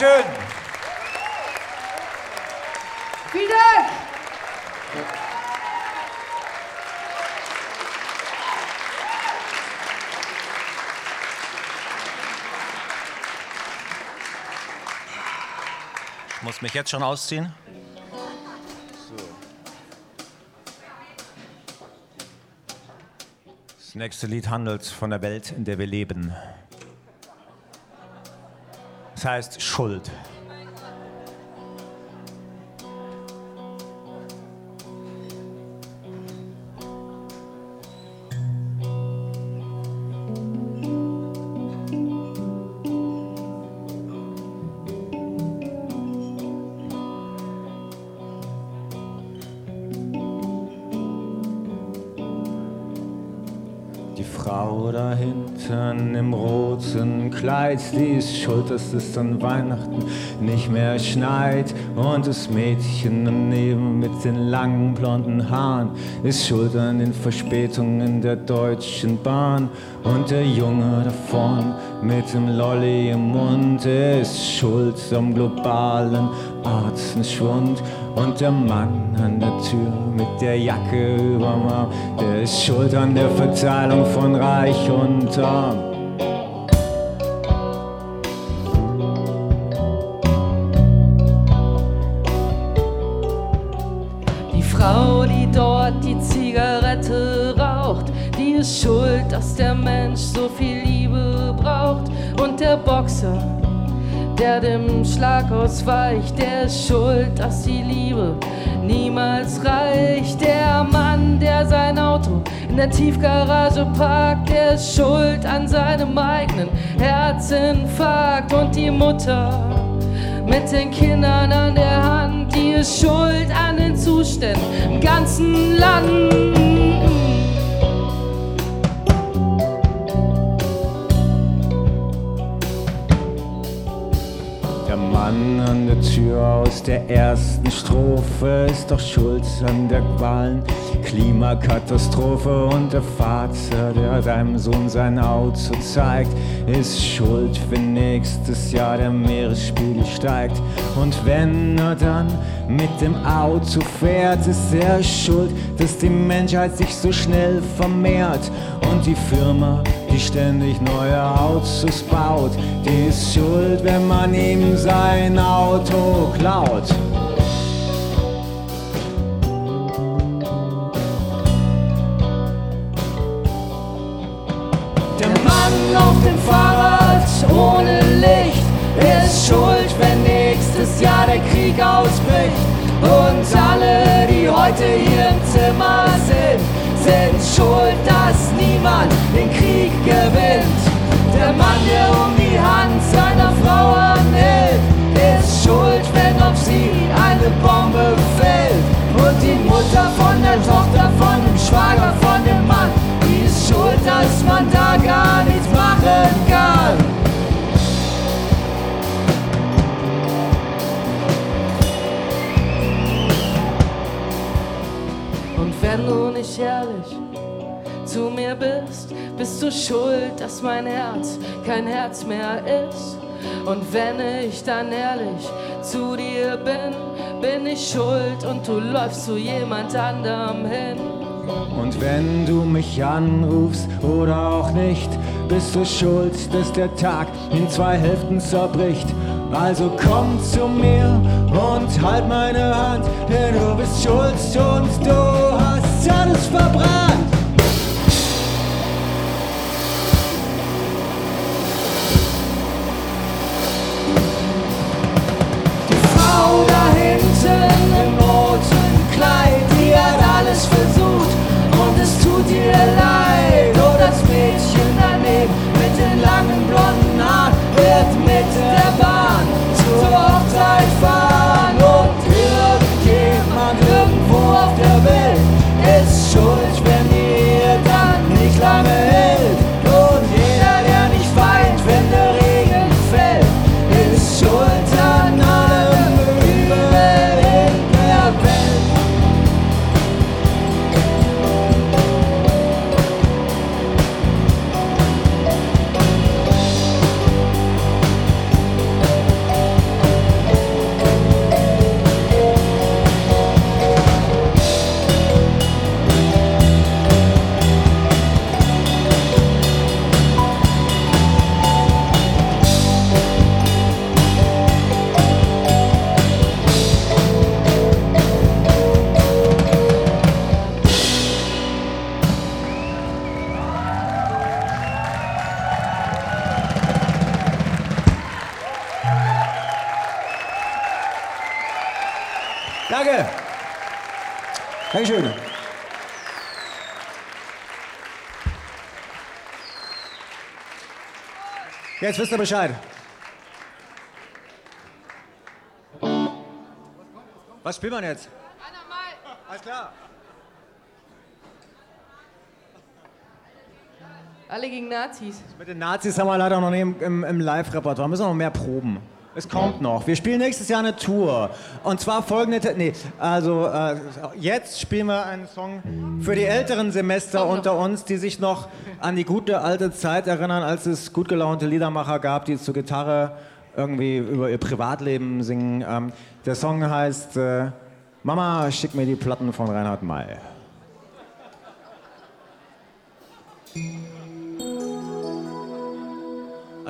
Dankeschön. Vielen Dank! Ich muss mich jetzt schon ausziehen. Das nächste Lied handelt von der Welt, in der wir leben. Es heißt Schuld. Frau da hinten im roten Kleid, die ist schuld, dass es an Weihnachten nicht mehr schneit. Und das Mädchen daneben mit den langen blonden Haaren ist schuld an den Verspätungen der Deutschen Bahn. Und der Junge da vorn mit dem Lolli im Mund ist schuld am globalen Artenschwund. Und der Mann an der Tür mit der Jacke überm Arm, der ist schuld an der Verteilung von Reich und Arm. Die Frau, die dort die Zigarette raucht, die ist schuld, dass der Mensch so viel Liebe braucht. Und der Boxer, der dem Schlag ausweicht, der ist schuld, dass die Liebe niemals reicht. Der Mann, der sein Auto in der Tiefgarage parkt, der ist schuld an seinem eigenen Herzinfarkt. Und die Mutter, mit den Kindern an der Hand, die ist schuld an den Zuständen im ganzen Land. Aus der ersten Strophe ist doch schuld an der Qualen. Klimakatastrophe und der Vater, der deinem Sohn sein Auto zeigt, ist schuld, wenn nächstes Jahr der Meeresspiegel steigt. Und wenn er dann mit dem Auto fährt, ist er schuld, dass die Menschheit sich so schnell vermehrt. Und die Firma, die ständig neue Autos baut, die ist schuld, wenn man ihm sein Auto klaut. Auf dem Fahrrad ohne Licht ist schuld, wenn nächstes Jahr der Krieg ausbricht. Und alle, die heute hier im Zimmer sind, sind schuld, dass niemand den Krieg gewinnt. Der Mann, der um die Hand seiner Frau anhält, ist schuld, wenn auf sie eine Bombe fällt. Und die Mutter von der Tochter, von dem Schwager, von dem Mann, die ist schuld, dass man da gar zu mir bist, bist du schuld, dass mein Herz kein Herz mehr ist. Und wenn ich dann ehrlich zu dir bin, bin ich schuld und du läufst zu jemand anderem hin. Und wenn du mich anrufst oder auch nicht, bist du schuld, dass der Tag in zwei Hälften zerbricht. Also komm zu mir und halt meine Hand, denn du bist schuld und du hast alles verbrannt. Wisst ihr Bescheid. Was spielt man jetzt? Alles klar. Alle gegen Nazis. Mit den Nazis haben wir leider noch nicht im, im, im Live-Repertoire. Müssen wir noch mehr proben. Es kommt noch. Wir spielen nächstes Jahr eine Tour. Und zwar folgende. Nee, also äh, jetzt spielen wir einen Song für die älteren Semester unter uns, die sich noch an die gute alte Zeit erinnern, als es gut gelaunte Liedermacher gab, die zur Gitarre irgendwie über ihr Privatleben singen. Ähm, der Song heißt äh, Mama, schick mir die Platten von Reinhard May.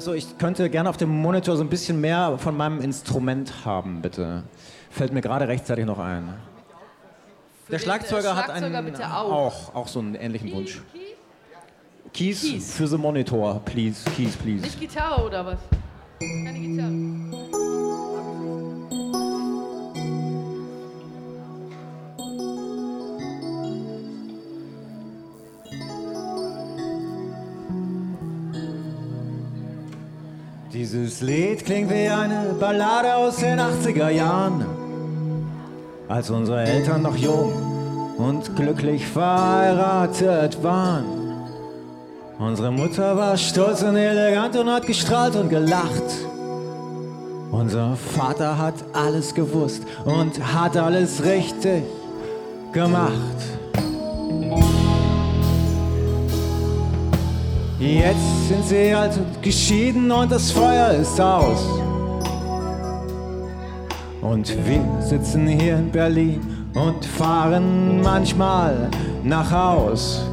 Achso, ich könnte gerne auf dem Monitor so ein bisschen mehr von meinem Instrument haben, bitte. Fällt mir gerade rechtzeitig noch ein. Der äh, Schlagzeuger, hat einen bitte auch. auch auch so einen ähnlichen Wunsch. Keys, für the Monitor, please, Keys, please. Nicht Gitarre oder was? Keine Gitarre. Dieses Lied klingt wie eine Ballade aus den 80er Jahren, als unsere Eltern noch jung und glücklich verheiratet waren. Unsere Mutter war stolz und elegant und hat gestrahlt und gelacht. Unser Vater hat alles gewusst und hat alles richtig gemacht. Jetzt sind sie alt und geschieden und das Feuer ist aus. Und wir sitzen hier in Berlin und fahren manchmal nach Haus.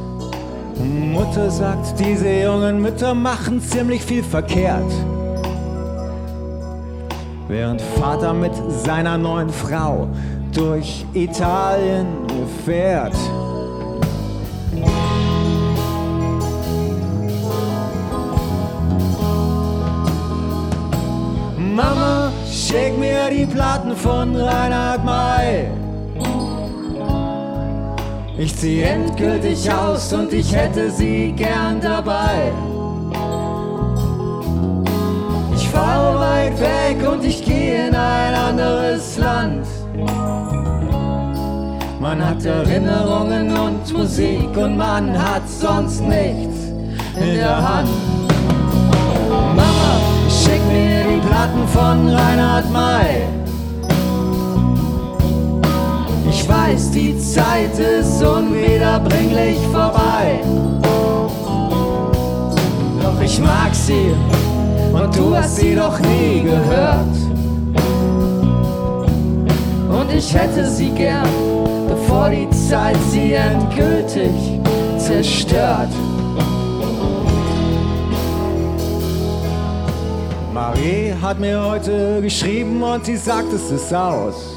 Mutter sagt, diese jungen Mütter machen ziemlich viel verkehrt. Während Vater mit seiner neuen Frau durch Italien fährt. Schick mir die Platten von Reinhard May. Ich zieh endgültig aus und ich hätte sie gern dabei. Ich fahre weit weg und ich gehe in ein anderes Land. Man hat Erinnerungen und Musik und man hat sonst nichts in der Hand. Schick mir die Platten von Reinhard May. Ich weiß, die Zeit ist unwiederbringlich vorbei. Doch ich mag sie und du hast sie doch nie gehört. Und ich hätte sie gern, bevor die Zeit sie endgültig zerstört. Marie hat mir heute geschrieben und sie sagt, es ist aus.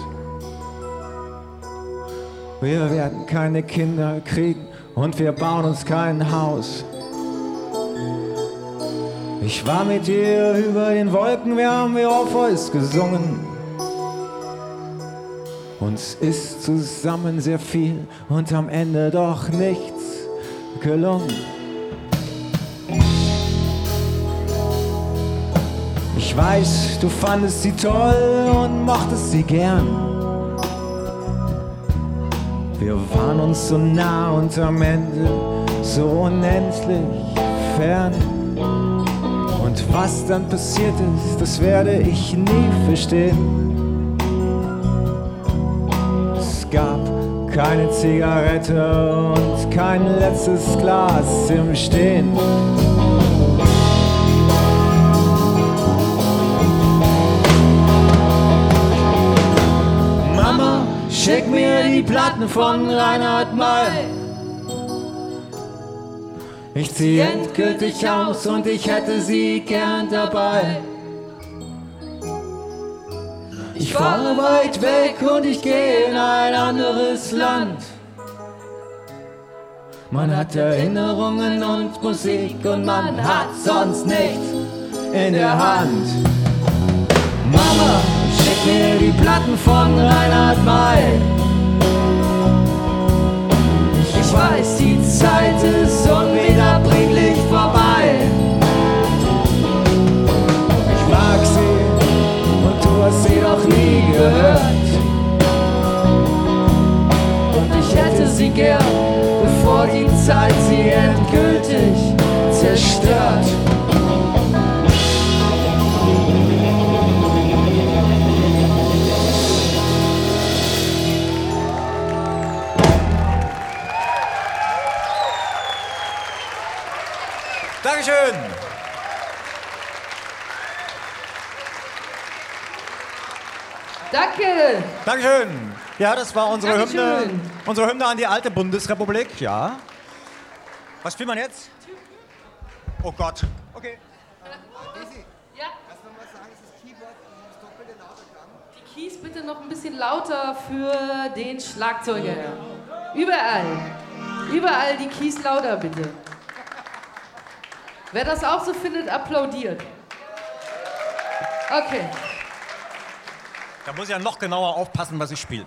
Wir werden keine Kinder kriegen und wir bauen uns kein Haus. Ich war mit dir über den Wolken, wir haben wie Orpheus gesungen. Uns ist zusammen sehr viel und am Ende doch nichts gelungen. Ich weiß, du fandest sie toll und mochtest sie gern. Wir waren uns so nah und am Ende so unendlich fern. Und was dann passiert ist, das werde ich nie verstehen. Es gab keine Zigarette und kein letztes Glas im Stehen. Schick mir die Platten von Reinhard May. Ich zieh endgültig aus und ich hätte sie gern dabei. Ich fahre weit weg und ich gehe in ein anderes Land. Man hat Erinnerungen und Musik und man hat sonst nichts in der Hand. Mama, mir die Platten von Reinhard May. Ich weiß, die Zeit ist unwiederbringlich vorbei. Ich mag sie und du hast sie doch nie gehört. Und ich hätte sie gern, bevor die Zeit sie endgültig zerstört. Dankeschön. Danke. Dankeschön. Ja, das war unsere Hymne, Dankeschön. unsere Hymne an die alte Bundesrepublik. Ja. Was spielt man jetzt? Oh Gott. Okay. Ja. Die Keys bitte noch ein bisschen lauter für den Schlagzeuger. Überall. Überall die Keys lauter, bitte. Wer das auch so findet, applaudiert. Okay. Da muss ich ja noch genauer aufpassen, was ich spiele.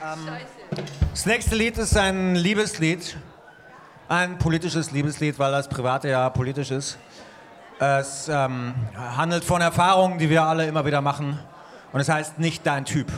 Scheiße. Das nächste Lied ist ein Liebeslied. Ein politisches Liebeslied, weil das Private ja politisch ist. Es ähm, handelt von Erfahrungen, die wir alle immer wieder machen. Und es heißt nicht dein Typ.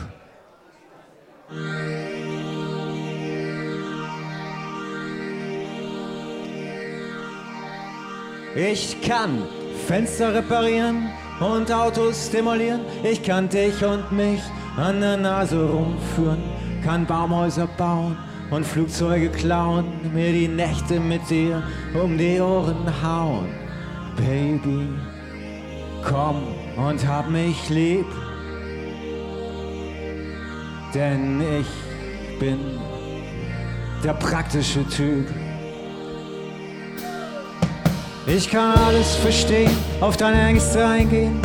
Ich kann Fenster reparieren und Autos demolieren. Ich kann dich und mich an der Nase rumführen, kann Baumhäuser bauen und Flugzeuge klauen, mir die Nächte mit dir um die Ohren hauen. Baby, komm und hab mich lieb, denn ich bin der praktische Typ. Ich kann alles verstehen, auf deine Ängste eingehen,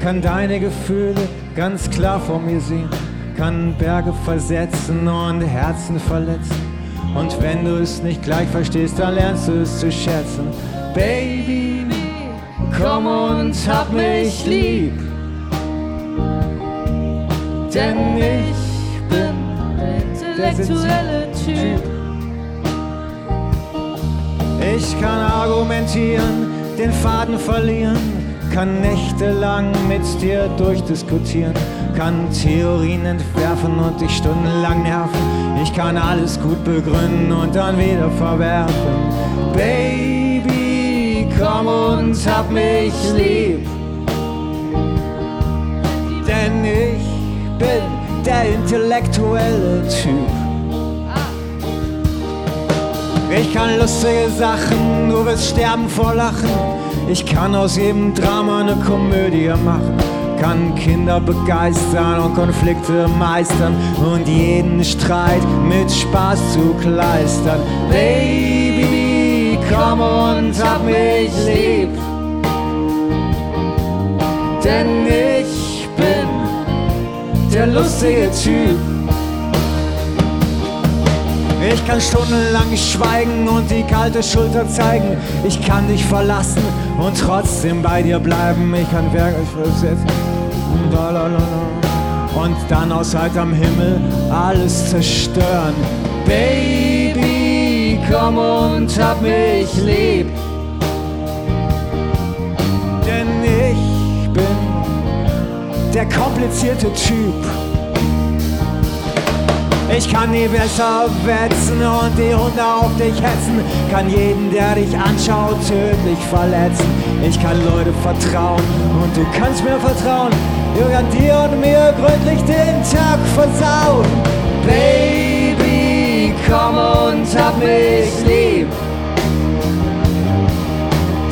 kann deine Gefühle ganz klar vor mir sehen, kann Berge versetzen und Herzen verletzen. Und wenn du es nicht gleich verstehst, dann lernst du es zu schätzen. Baby, komm und hab mich lieb, denn ich bin der intellektuelle Typ. Ich kann argumentieren, den Faden verlieren, kann nächtelang mit dir durchdiskutieren, kann Theorien entwerfen und dich stundenlang nerven. Ich kann alles gut begründen und dann wieder verwerfen. Baby, komm und hab mich lieb, denn ich bin der intellektuelle Typ. Ich kann lustige Sachen, du wirst sterben vor Lachen. Ich kann aus jedem Drama eine Komödie machen. Kann Kinder begeistern und Konflikte meistern und jeden Streit mit Spaß zu kleistern. Baby, komm und hab mich lieb. Denn ich bin der lustige Typ. Ich kann stundenlang schweigen und die kalte Schulter zeigen. Ich kann dich verlassen und trotzdem bei dir bleiben. Ich kann wirklich. Und dann aus heiterem Himmel alles zerstören. Baby, komm und hab mich lieb. Denn ich bin der komplizierte Typ. Ich kann nie besser wetzen und die Hunde auf dich hetzen. Kann jeden, der dich anschaut, tödlich verletzen. Ich kann Leute vertrauen und du kannst mir vertrauen. Werden dir und mir gründlich den Tag versauen. Baby, komm und hab mich lieb.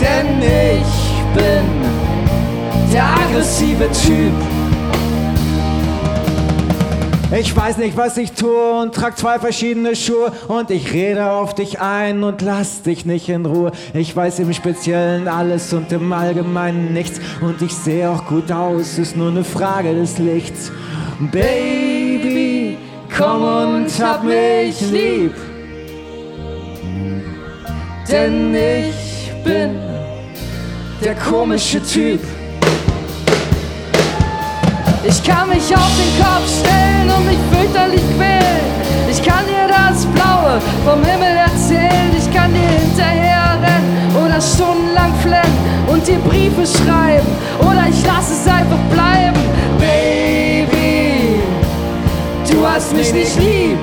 Denn ich bin der aggressive Typ. Ich weiß nicht, was ich tue und trag zwei verschiedene Schuhe und ich rede auf dich ein und lass dich nicht in Ruhe. Ich weiß im Speziellen alles und im Allgemeinen nichts und ich sehe auch gut aus, ist nur eine Frage des Lichts. Baby, komm und hab mich lieb, denn ich bin der komische Typ. Ich kann mich auf den Kopf stellen und mich fürchterlich quälen. Ich kann dir das Blaue vom Himmel erzählen. Ich kann dir hinterher rennen oder stundenlang flennen und dir Briefe schreiben. Oder ich lass es einfach bleiben. Baby, du hast mich nicht lieb.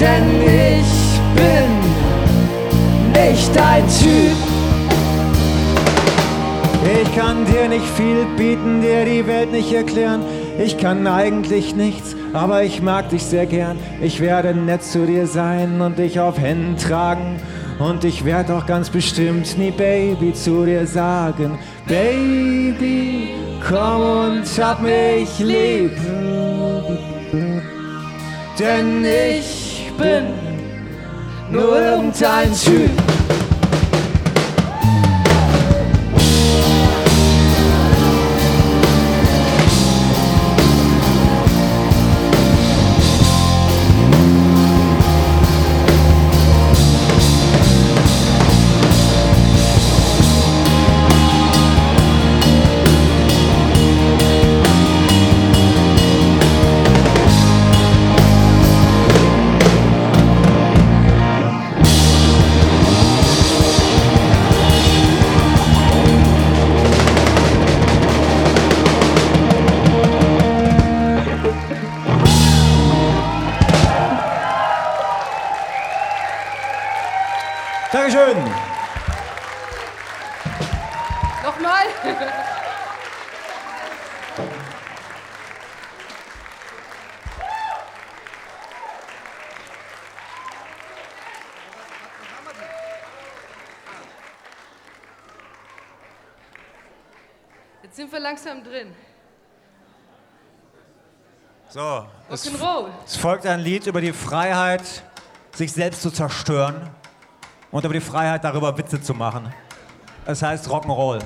Denn ich bin nicht dein Typ. Ich kann dir nicht viel bieten, dir die Welt nicht erklären. Ich kann eigentlich nichts, aber ich mag dich sehr gern. Ich werde nett zu dir sein und dich auf Händen tragen. Und ich werde auch ganz bestimmt nie Baby zu dir sagen. Baby, komm und hab mich lieb. Denn ich bin nur irgendein Typ. Drin. So, es, es folgt ein Lied über die Freiheit, sich selbst zu zerstören und über die Freiheit, darüber Witze zu machen. Es heißt Rock'n'Roll.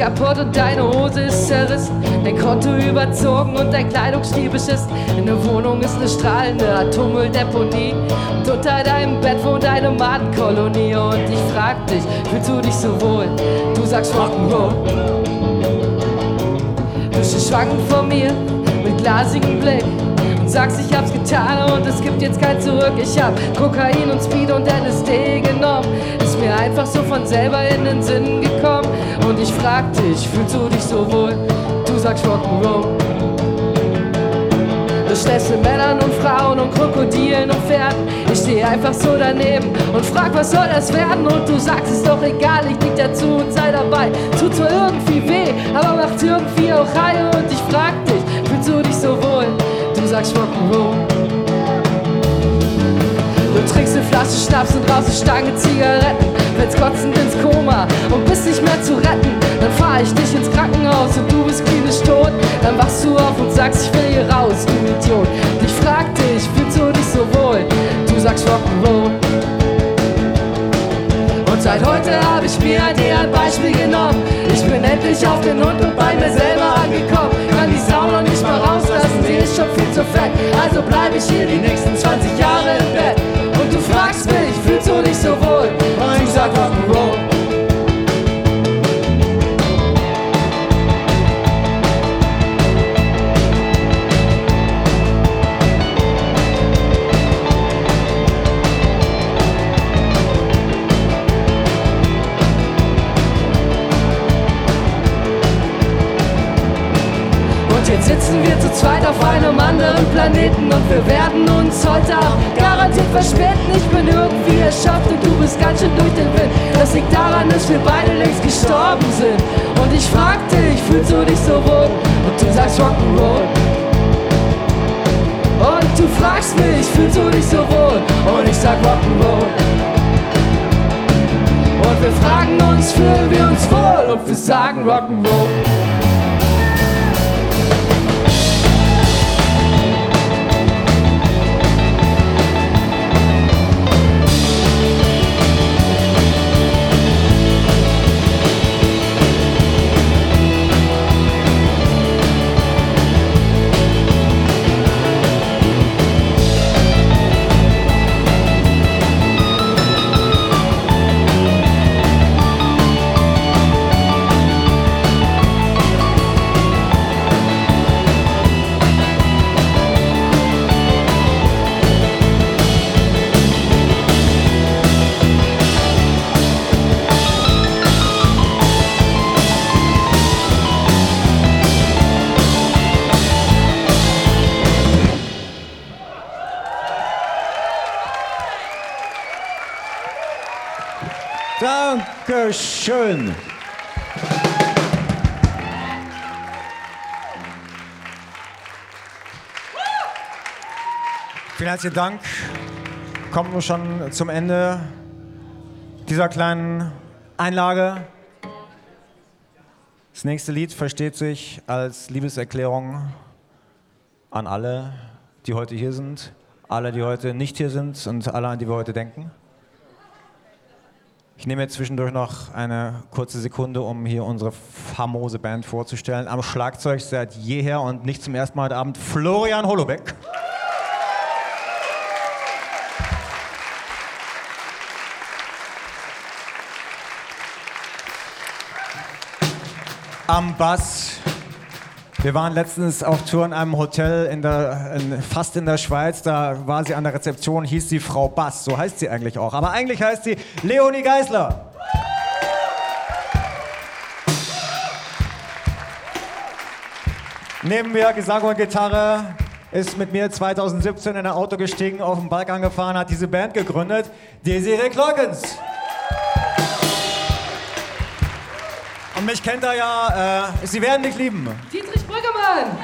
Kaputt und deine Hose ist zerrissen. Dein Konto überzogen und dein Kleidungsstil beschissen. In der Wohnung ist eine strahlende Atommülldeponie. Und unter deinem Bett wohnt eine Madenkolonie. Und ich frag dich, fühlst du dich so wohl? Du sagst Rock'n'Roll. Du stehst schwankend vor mir mit glasigem Blick sagst, ich hab's getan und es gibt jetzt kein Zurück. Ich hab Kokain und Speed und LSD genommen. Ist mir einfach so von selber in den Sinn gekommen. Und ich frag dich, fühlst du dich so wohl? Du sagst Rock'n'Roll. Du schläfst mit Männern und Frauen und Krokodilen und Pferden. Ich stehe einfach so daneben und frag, was soll das werden? Und du sagst, ist doch egal, ich lieg dazu und sei dabei. Tut zwar irgendwie weh, aber macht irgendwie auch Reihe. Und ich frag dich, sagst Rock'n'Roll. Du trinkst eine Flasche Schnaps und rauchst eine Stange Zigaretten. Fällst kotzend ins Koma und bist nicht mehr zu retten. Dann fahr ich dich ins Krankenhaus und du bist klinisch tot. Dann wachst du auf und sagst, ich will hier raus, du Idiot. Ich frag dich, fühlst du dich so wohl? Du sagst Rock'n'Roll. Und seit heute hab ich mir dir ein Beispiel genommen. Ich bin endlich auf den Hund und bei mir selber angekommen. Kann die Sau noch nicht mal rauslassen, sie ist schon viel zu fett. Also bleib ich hier die nächsten 20 Jahre im Bett. Und du fragst mich, fühlst du dich so wohl? Und ich sag Rock'n'Roll. Sitzen wir zu zweit auf einem anderen Planeten und wir werden uns heute auch garantiert verspäten. Ich bin irgendwie erschöpft und du bist ganz schön durch den Wind. Das liegt daran, dass wir beide längst gestorben sind. Und ich frag dich, fühlst du dich so wohl? Und du sagst Rock'n'Roll. Und du fragst mich, fühlst du dich so wohl? Und ich sag Rock'n'Roll. Und wir fragen uns, fühlen wir uns wohl? Und wir sagen Rock'n'Roll. Herzlichen Dank. Kommen wir schon zum Ende dieser kleinen Einlage. Das nächste Lied versteht sich als Liebeserklärung an alle, die heute hier sind, alle, die heute nicht hier sind und alle, an die wir heute denken. Ich nehme jetzt zwischendurch noch eine kurze Sekunde, um hier unsere famose Band vorzustellen. Am Schlagzeug seit jeher und nicht zum ersten Mal heute Abend Florian Holobeck. Am Bass Wir waren letztens auf Tour in einem Hotel in der, in, fast in der Schweiz. Da war sie an der Rezeption, hieß sie Frau Bass. So heißt sie eigentlich auch. Aber eigentlich heißt sie Leonie Geisler. Neben mir Gesang und Gitarre ist mit mir 2017 in ein Auto gestiegen, auf den Balkan gefahren, hat diese Band gegründet, Desiree Clockens. Mich kennt er ja, äh, Sie werden mich lieben. Dietrich Brüggemann!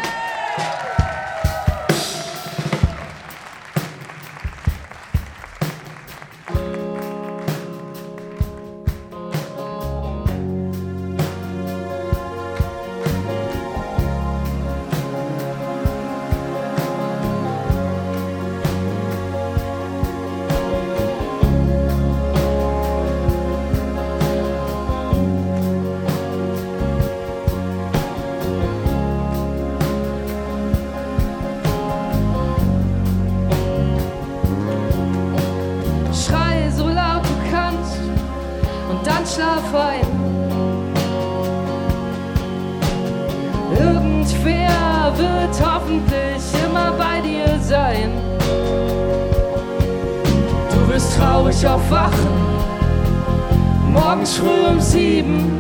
Wird hoffentlich immer bei dir sein. Du wirst traurig aufwachen, morgens früh um sieben.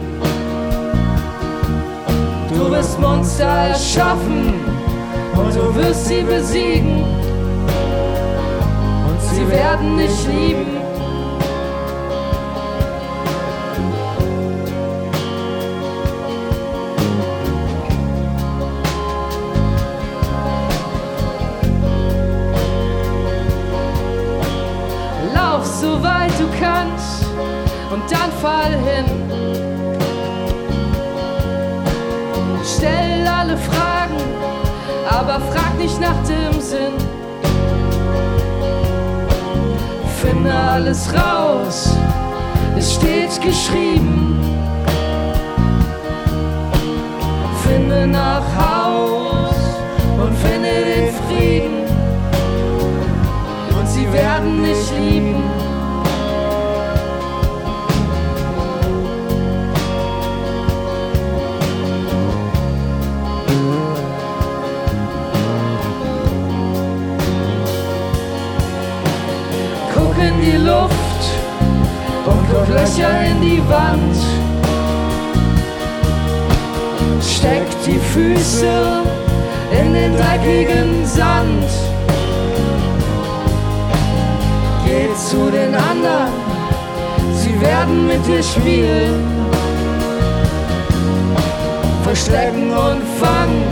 Du wirst Monster erschaffen und du wirst sie besiegen. Und sie werden dich lieben. Fall hin. Stell alle Fragen, aber frag nicht nach dem Sinn. Finde alles raus, es steht geschrieben. Finde nach Haus und finde den Frieden und sie werden dich lieben. Löcher in die Wand. Steck die Füße in den dreckigen Sand. Geh zu den anderen, sie werden mit dir spielen. Verstecken und fangen,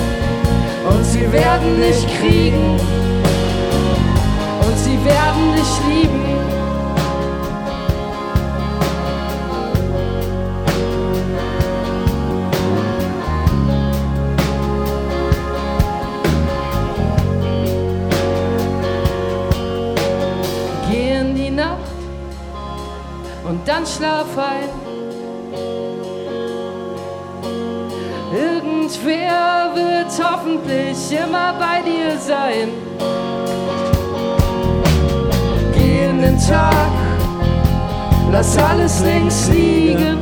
und sie werden dich kriegen. Und sie werden dich lieben. Dann schlaf ein. Irgendwer wird hoffentlich immer bei dir sein. Geh in den Tag, lass alles links liegen.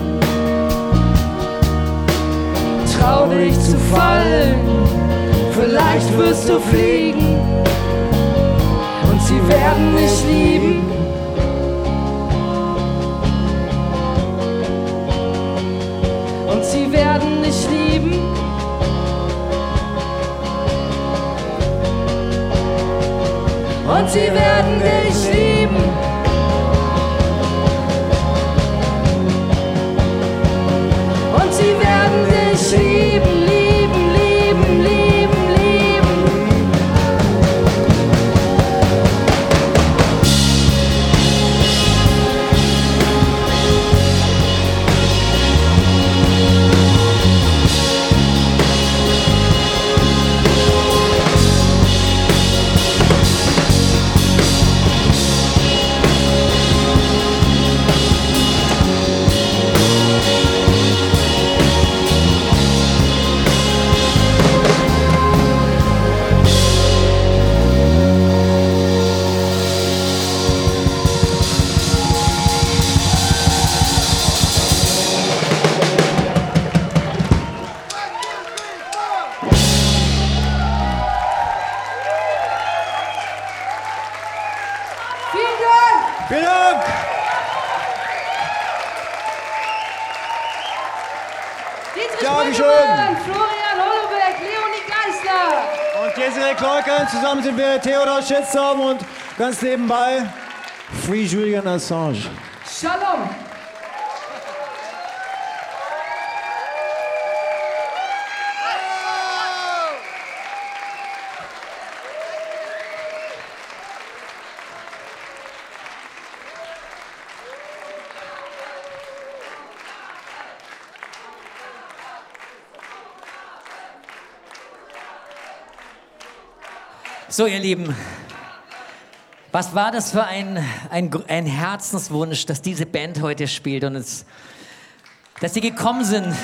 Trau dich zu fallen, vielleicht wirst du fliegen und sie werden dich lieben. Sie werden dich ganz nebenbei Free Julian Assange. Shalom. So, ihr Lieben, was war das für ein, ein, ein Herzenswunsch, dass diese Band heute spielt und es, dass sie gekommen sind.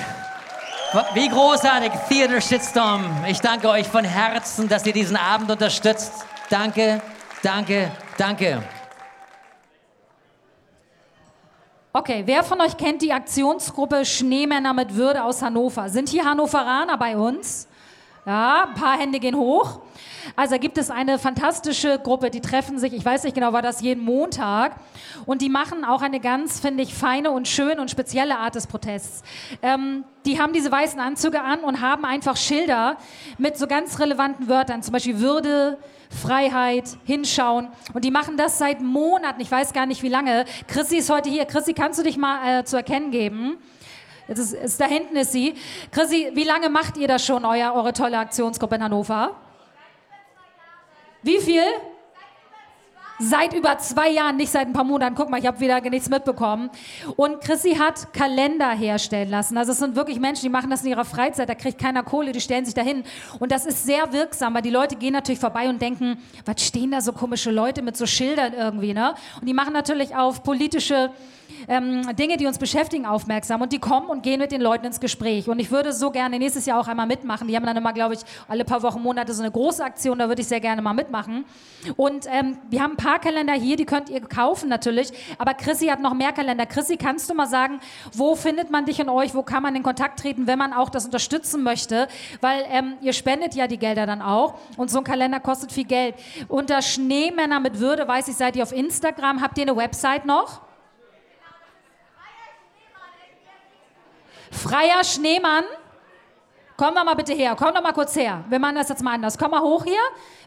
Wie großartig, Theater Shitstorm. Ich danke euch von Herzen, dass ihr diesen Abend unterstützt. Danke, danke, danke. Okay, wer von euch kennt die Aktionsgruppe Schneemänner mit Würde aus Hannover? Sind hier Hannoveraner bei uns? Ja, ein paar Hände gehen hoch. Also gibt es eine fantastische Gruppe, die treffen sich, ich weiß nicht genau, war das jeden Montag. Und die machen auch eine ganz, finde ich, feine und schöne und spezielle Art des Protests. Ähm, die haben diese weißen Anzüge an und haben einfach Schilder mit so ganz relevanten Wörtern, zum Beispiel Würde, Freiheit, Hinschauen. Und die machen das seit Monaten, ich weiß gar nicht wie lange. Chrissy ist heute hier. Chrissy, kannst du dich mal äh, zu erkennen geben? Jetzt ist, ist, da hinten ist sie. Chrissy, wie lange macht ihr das schon, euer, eure tolle Aktionsgruppe in Hannover? Wie viel? Seit über zwei Jahren, nicht seit ein paar Monaten. Guck mal, ich habe wieder nichts mitbekommen. Und Chrissy hat Kalender herstellen lassen. Also es sind wirklich Menschen, die machen das in ihrer Freizeit. Da kriegt keiner Kohle, die stellen sich dahin. Und das ist sehr wirksam, weil die Leute gehen natürlich vorbei und denken, was stehen da so komische Leute mit so Schildern irgendwie, ne? Und die machen natürlich auf politische ähm, Dinge, die uns beschäftigen, aufmerksam. Und die kommen und gehen mit den Leuten ins Gespräch. Und ich würde so gerne nächstes Jahr auch einmal mitmachen. Die haben dann immer, glaube ich, alle paar Wochen, Monate so eine große Aktion. Da würde ich sehr gerne mal mitmachen. Und ähm, wir haben ein paar Kalender hier, die könnt ihr kaufen natürlich. Aber Chrissy hat noch mehr Kalender. Chrissy, kannst du mal sagen, wo findet man dich und euch? Wo kann man in Kontakt treten, wenn man auch das unterstützen möchte? Weil ähm, ihr spendet ja die Gelder dann auch. Und so ein Kalender kostet viel Geld. Unter Schneemänner mit Würde, weiß ich, seid ihr auf Instagram. Habt ihr eine Website noch? Freier Schneemann. Komm doch mal bitte her, komm doch mal kurz her. Wir machen das jetzt mal anders. Komm mal hoch hier,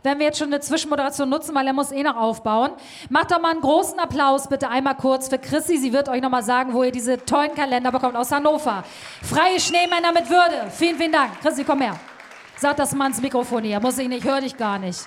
wenn wir jetzt schon eine Zwischenmoderation nutzen, weil er muss eh noch aufbauen. Macht doch mal einen großen Applaus bitte einmal kurz für Chrissy. Sie wird euch noch mal sagen, wo ihr diese tollen Kalender bekommt aus Hannover. Freie Schneemänner mit Würde. Vielen, vielen Dank. Chrissy, komm her. Sag das mal ins Mikrofon hier. Muss ich nicht, höre dich gar nicht.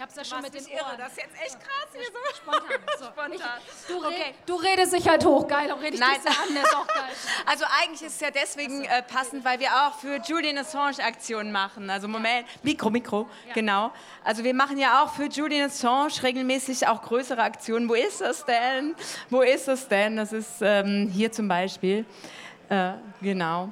Ich hab's ja schon mit den irre. Ohren. Das ist jetzt echt krass hier so. Spontan. So. Spontan. Ich, du, Okay. red, du redest dich halt hoch, geil. Und redest Nein. dich so an, ist auch geil. Also eigentlich ist es ja deswegen äh, passend, weil wir auch für Julian Assange Aktionen machen. Also Moment, Mikro, Mikro, genau. Also wir machen ja auch für Julian Assange regelmäßig auch größere Aktionen. Wo ist das denn? Wo ist das denn? Das ist ähm, hier zum Beispiel. Äh, genau.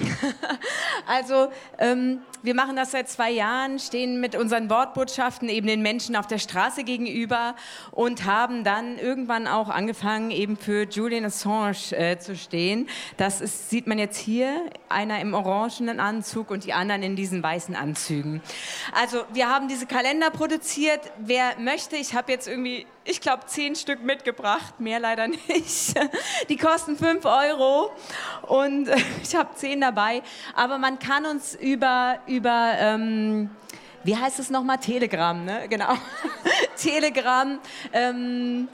Also ähm, wir machen das seit zwei Jahren, stehen mit unseren Wortbotschaften eben den Menschen auf der Straße gegenüber und haben dann irgendwann auch angefangen, eben für Julian Assange äh, zu stehen. Das ist, sieht man jetzt hier, einer im orangenen Anzug und die anderen in diesen weißen Anzügen. Also wir haben diese Kalender produziert. Wer möchte, ich habe jetzt irgendwie ich glaube, zehn Stück mitgebracht, mehr leider nicht. Die kosten fünf Euro und äh, ich habe zehn dabei. Aber man kann uns über, über ähm, wie heißt es nochmal? Telegram, ne? Genau. Telegram. Ähm,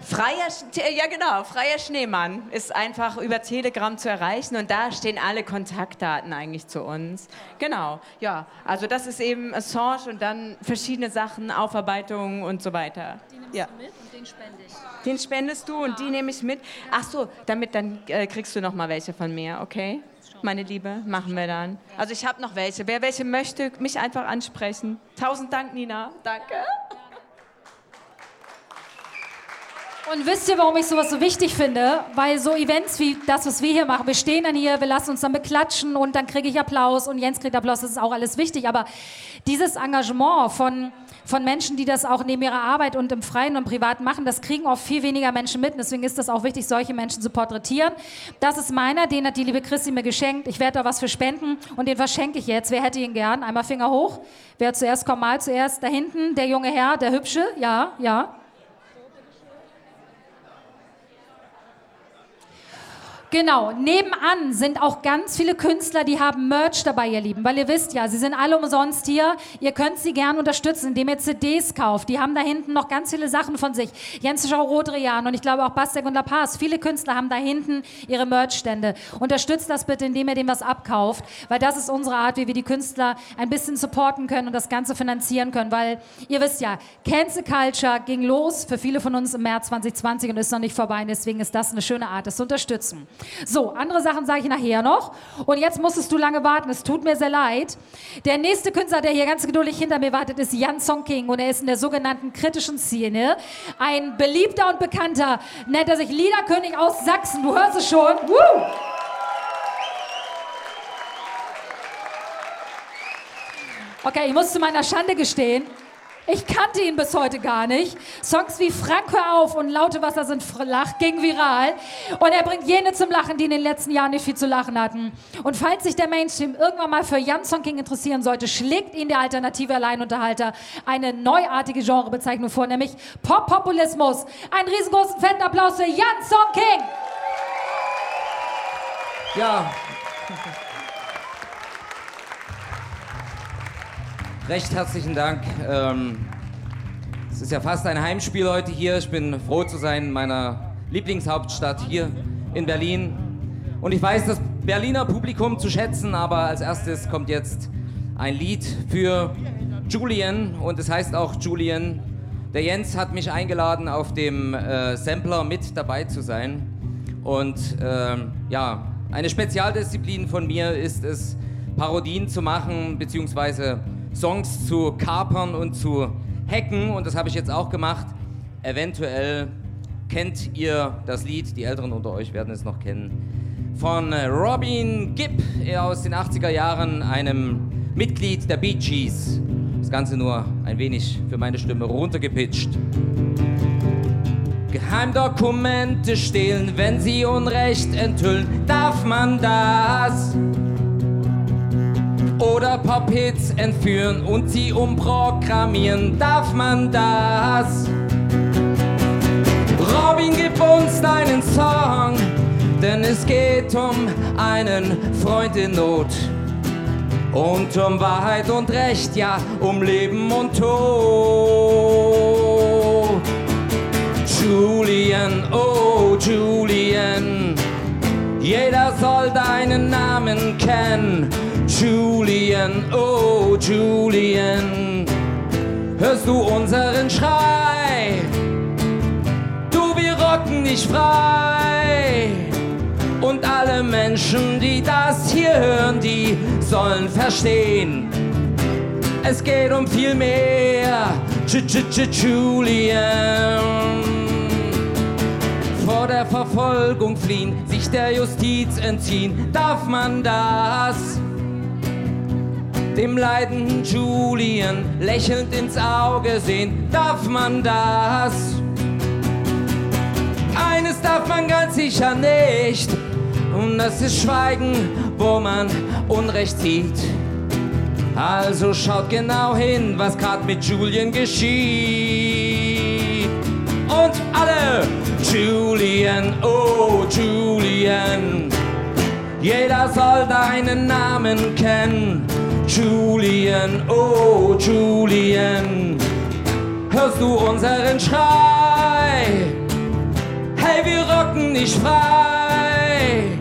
Freier, ja genau, freier Schneemann ist einfach über Telegram zu erreichen und da stehen alle Kontaktdaten eigentlich zu uns. Genau, ja, also das ist eben Assange und dann verschiedene Sachen, Aufarbeitungen und so weiter. ja. mit und den spende ich. Den spendest du und die nehme ich mit. Ach so, damit dann äh, kriegst du noch mal welche von mir, okay? Meine Liebe, machen wir dann. Also ich habe noch welche. Wer welche möchte, mich einfach ansprechen. Tausend Dank, Nina. Danke. Und wisst ihr, warum ich sowas so wichtig finde? Weil so Events wie das, was wir hier machen, wir stehen dann hier, wir lassen uns dann beklatschen und dann kriege ich Applaus und Jens kriegt Applaus, das ist auch alles wichtig. Aber dieses Engagement von, von Menschen, die das auch neben ihrer Arbeit und im Freien und Privaten machen, das kriegen oft viel weniger Menschen mit. Und deswegen ist das auch wichtig, solche Menschen zu porträtieren. Das ist meiner, den hat die liebe Christi mir geschenkt. Ich werde da was für spenden und den verschenke ich jetzt. Wer hätte ihn gern? Einmal Finger hoch. Wer zuerst kommt, mal zuerst. Da hinten, der junge Herr, der hübsche. Ja, ja. Genau, nebenan sind auch ganz viele Künstler, die haben Merch dabei, ihr Lieben, weil ihr wisst ja, sie sind alle umsonst hier. Ihr könnt sie gern unterstützen, indem ihr CDs kauft. Die haben da hinten noch ganz viele Sachen von sich. Jens Schau Rodrian und ich glaube auch Bastek und La Paz. Viele Künstler haben da hinten ihre Merchstände. Unterstützt das bitte, indem ihr dem was abkauft, weil das ist unsere Art, wie wir die Künstler ein bisschen supporten können und das Ganze finanzieren können, weil ihr wisst ja, Cancel Culture ging los für viele von uns im März 2020 und ist noch nicht vorbei. Deswegen ist das eine schöne Art, das zu unterstützen. So, andere Sachen sage ich nachher noch. Und jetzt musstest du lange warten. Es tut mir sehr leid. Der nächste Künstler, der hier ganz geduldig hinter mir wartet, ist Jan Song King und er ist in der sogenannten kritischen Szene ein beliebter und bekannter, nennt er sich Liederkönig aus Sachsen. Du hörst es schon. Woo! Okay, ich muss zu meiner Schande gestehen. Ich kannte ihn bis heute gar nicht. Songs wie Frank hör auf und Laute Wasser sind flach gingen viral. Und er bringt jene zum Lachen, die in den letzten Jahren nicht viel zu lachen hatten. Und falls sich der Mainstream irgendwann mal für Jan Song King interessieren sollte, schlägt ihn der alternative Alleinunterhalter eine neuartige Genrebezeichnung vor, nämlich Pop-Populismus. Einen riesengroßen fetten Applaus für Jan Song King. Ja. Recht herzlichen Dank. Ähm, es ist ja fast ein Heimspiel heute hier. Ich bin froh zu sein in meiner Lieblingshauptstadt hier in Berlin. Und ich weiß das Berliner Publikum zu schätzen, aber als erstes kommt jetzt ein Lied für Julian und es heißt auch Julian. Der Jens hat mich eingeladen, auf dem äh, Sampler mit dabei zu sein. Und ähm, ja, eine Spezialdisziplin von mir ist es, Parodien zu machen, beziehungsweise Songs zu kapern und zu hacken. Und das habe ich jetzt auch gemacht. Eventuell kennt ihr das Lied, die Älteren unter euch werden es noch kennen, von Robin Gibb aus den 80er Jahren, einem Mitglied der Bee Gees. Das Ganze nur ein wenig für meine Stimme runtergepitcht. Geheimdokumente stehlen, wenn sie Unrecht enthüllen, darf man das? Oder Pop-Hits entführen und sie umprogrammieren, darf man das? Robin, gib uns deinen Song, denn es geht um einen Freund in Not. Und um Wahrheit und Recht, ja, um Leben und Tod. Julian, oh Julian, jeder soll deinen Namen kennen. Julian, oh Julian, hörst du unseren Schrei? Du, wir rocken dich frei. Und alle Menschen, die das hier hören, die sollen verstehen. Es geht um viel mehr. J -j -j Julian. Vor der Verfolgung fliehen, sich der Justiz entziehen, darf man das? Dem leidenden Julian lächelnd ins Auge sehen, darf man das? Eines darf man ganz sicher nicht, und das ist Schweigen, wo man Unrecht sieht. Also schaut genau hin, was grad mit Julian geschieht. Und alle, Julian, oh Julian, jeder soll deinen Namen kennen. Julian, oh Julian, hörst du unseren Schrei? Hey, wir rocken dich frei.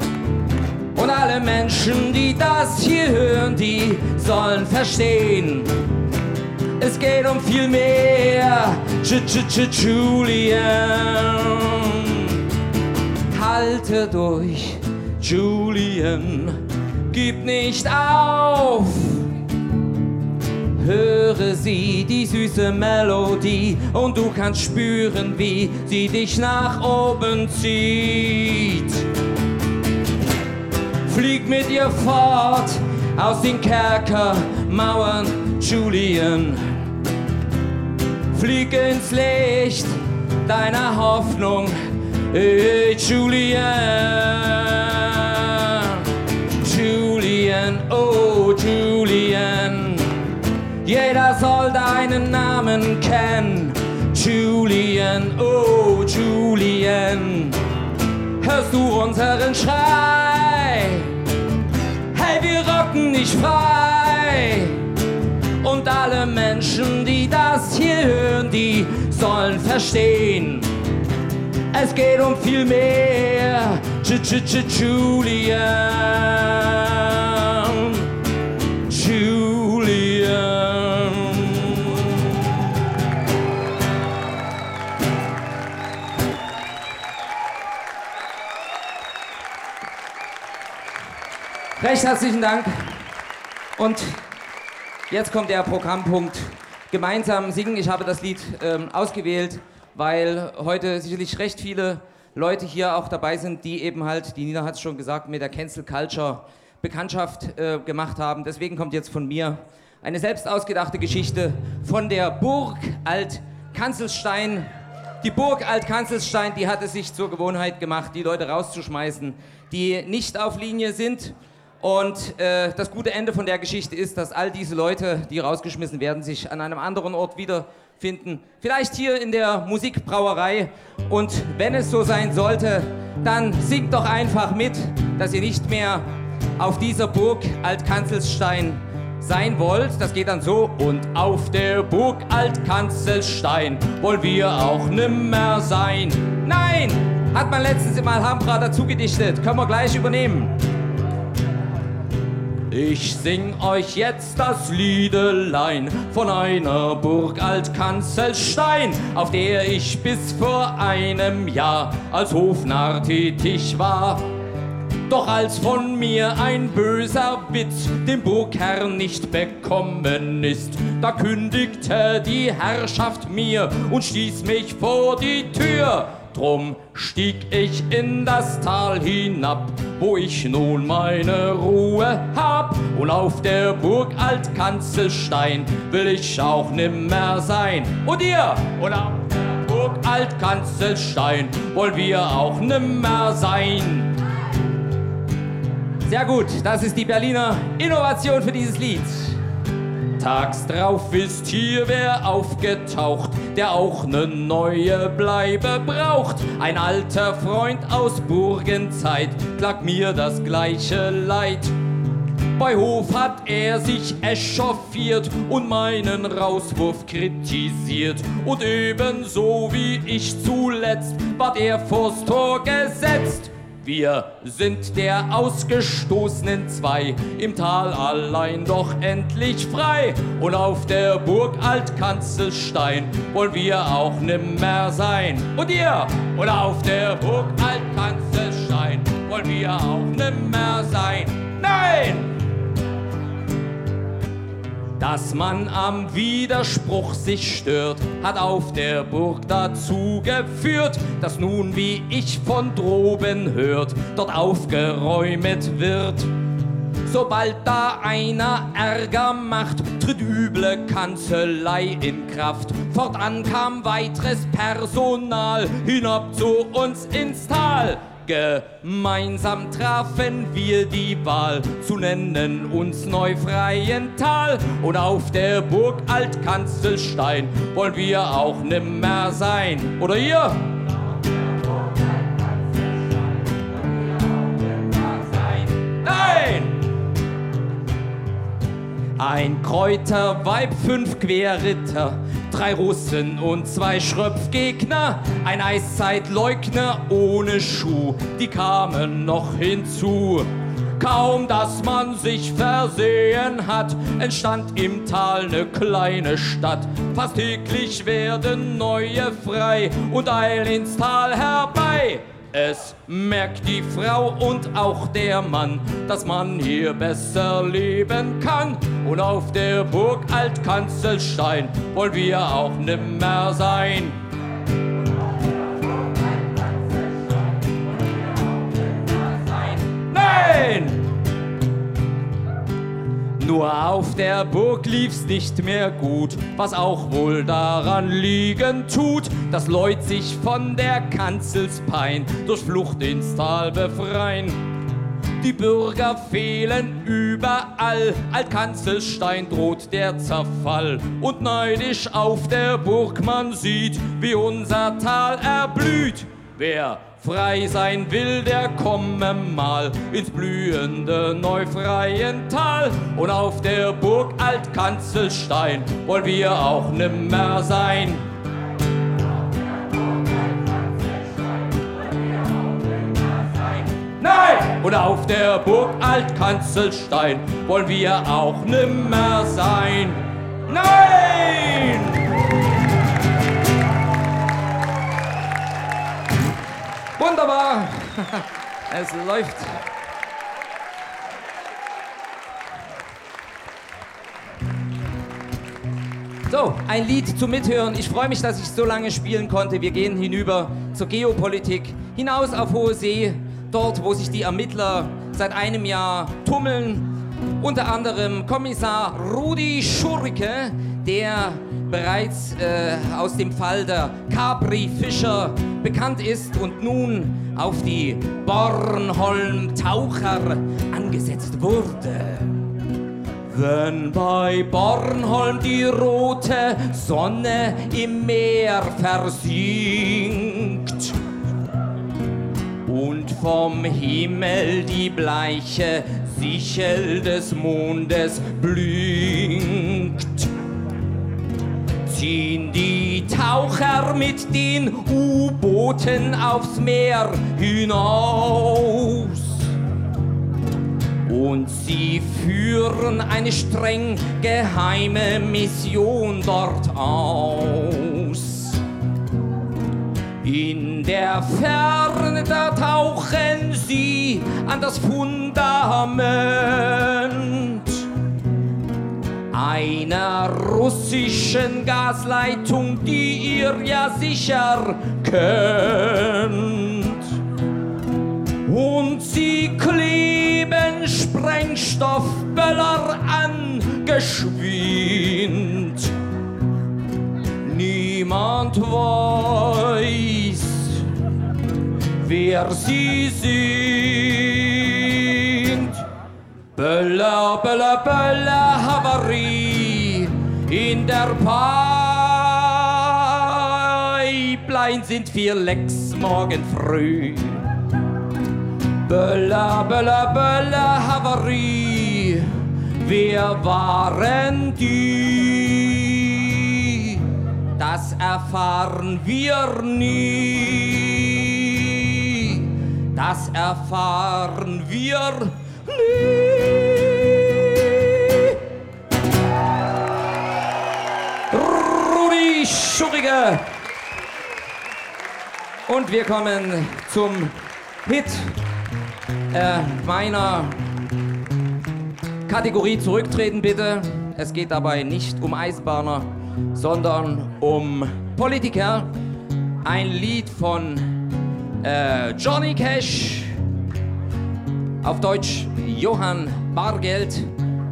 Und alle Menschen, die das hier hören, die sollen verstehen. Es geht um viel mehr. J -j -j Julian. Halte durch, Julian. Gib nicht auf. Höre sie, die süße Melodie, und du kannst spüren, wie sie dich nach oben zieht. Flieg mit ihr fort aus den Kerkermauern, Julian. Flieg ins Licht deiner Hoffnung, hey, Jeder soll deinen Namen kennen. Julian, oh Julian. hörst du unseren Schrei? Hey, wir rocken nicht frei. Und alle Menschen, die das hier hören, die sollen verstehen. Es geht um viel mehr. -j -j Julian. Julian. Recht herzlichen Dank. Und jetzt kommt der Programmpunkt gemeinsam singen. Ich habe das Lied ähm, ausgewählt, weil heute sicherlich recht viele Leute hier auch dabei sind, die eben halt, die Nina hat es schon gesagt, mit der Cancel Culture Bekanntschaft äh, gemacht haben. Deswegen kommt jetzt von mir eine selbst ausgedachte Geschichte von der Burg Alt-Kanzelstein. Die Burg Alt-Kanzelstein, die hat es sich zur Gewohnheit gemacht, die Leute rauszuschmeißen, die nicht auf Linie sind. Und äh, das gute Ende von der Geschichte ist, dass all diese Leute, die rausgeschmissen werden, sich an einem anderen Ort wiederfinden. Vielleicht hier in der Musikbrauerei. Und wenn es so sein sollte, dann singt doch einfach mit, dass ihr nicht mehr auf dieser Burg Altkanzelstein sein wollt. Das geht dann so. Und auf der Burg Altkanzelstein wollen wir auch nimmer sein. Nein! Hat man letztens im Alhambra dazu gedichtet. Können wir gleich übernehmen. Ich sing euch jetzt das Liedelein von einer Burg Altkanzelstein, auf der ich bis vor einem Jahr als Hofnarr tätig war. Doch als von mir ein böser Witz dem Burgherrn nicht bekommen ist, da kündigte die Herrschaft mir und stieß mich vor die Tür. Drum stieg ich in das Tal hinab, wo ich nun meine Ruhe hab. Und auf der Burg Altkanzelstein will ich auch nimmer sein. Und ihr? Und auf der Burg Altkanzelstein wollen wir auch nimmer sein. Sehr gut, das ist die Berliner Innovation für dieses Lied. Tags drauf ist hier wer aufgetaucht, der auch ne neue Bleibe braucht. Ein alter Freund aus Burgenzeit klagt mir das gleiche Leid. Bei Hof hat er sich echauffiert und meinen Rauswurf kritisiert. Und ebenso wie ich zuletzt ward er vors Tor gesetzt. Wir sind der Ausgestoßenen zwei, im Tal allein doch endlich frei. Und auf der Burg Altkanzelstein wollen wir auch nimmer sein. Und ihr? Und auf der Burg Altkanzelstein wollen wir auch nimmer sein. Nein! Dass man am Widerspruch sich stört, hat auf der Burg dazu geführt, dass nun, wie ich von droben hört, dort aufgeräumet wird. Sobald da einer Ärger macht, tritt üble Kanzelei in Kraft. Fortan kam weiteres Personal hinab zu uns ins Tal. Gemeinsam trafen wir die Wahl zu nennen uns Neufreiental und auf der Burg Altkanzelstein wollen wir auch nimmer sein. Oder ihr? Ein Kräuterweib, fünf Querritter, drei Russen und zwei Schröpfgegner, ein Eiszeitleugner ohne Schuh, die kamen noch hinzu. Kaum, dass man sich versehen hat, entstand im Tal ne kleine Stadt. Fast täglich werden neue frei und eilen ins Tal herbei. Es merkt die Frau und auch der Mann, dass man hier besser leben kann. Und auf der Burg Altkanzelstein wollen wir auch nimmer sein. Nein! Nur auf der Burg lief's nicht mehr gut, was auch wohl daran liegen tut, dass Leut sich von der Kanzelspein durch Flucht ins Tal befreien. Die Bürger fehlen überall, Altkanzelstein droht der Zerfall. Und neidisch auf der Burg man sieht, wie unser Tal erblüht. Wer frei sein will, der komme mal ins blühende Neufreiental. Und auf der Burg Altkanzelstein wollen wir auch nimmer sein. Nein! Und auf der Burg Altkanzelstein wollen wir auch nimmer sein. Nein! Wunderbar! Es läuft. So, ein Lied zum Mithören. Ich freue mich, dass ich so lange spielen konnte. Wir gehen hinüber zur Geopolitik, hinaus auf hohe See, dort, wo sich die Ermittler seit einem Jahr tummeln. Unter anderem Kommissar Rudi Schurke, der bereits äh, aus dem Fall der Capri Fischer bekannt ist und nun auf die Bornholm-Taucher angesetzt wurde. Wenn bei Bornholm die rote Sonne im Meer versinkt und vom Himmel die bleiche Sichel des Mondes blinkt, ziehen die Taucher mit den U-Booten aufs Meer hinaus. Und sie führen eine streng geheime Mission dort aus. In der Ferne, da tauchen sie an das Fundament einer russischen Gasleitung, die ihr ja sicher kennt. Und sie kleben Sprengstoffböller an, geschwind. Niemand weiß, wer sie sind. Böller, Böller, Böller, Havarie in der Pipeline sind vier Lecks morgen früh. Böller, Böller, Böller, Havarie. Wer waren die? Das erfahren wir nie. Das erfahren wir nie. Rudi Schurige. Und wir kommen zum Hit äh, meiner Kategorie zurücktreten, bitte. Es geht dabei nicht um Eisbahner, sondern um Politiker. Ein Lied von äh, Johnny Cash, auf Deutsch Johann Bargeld.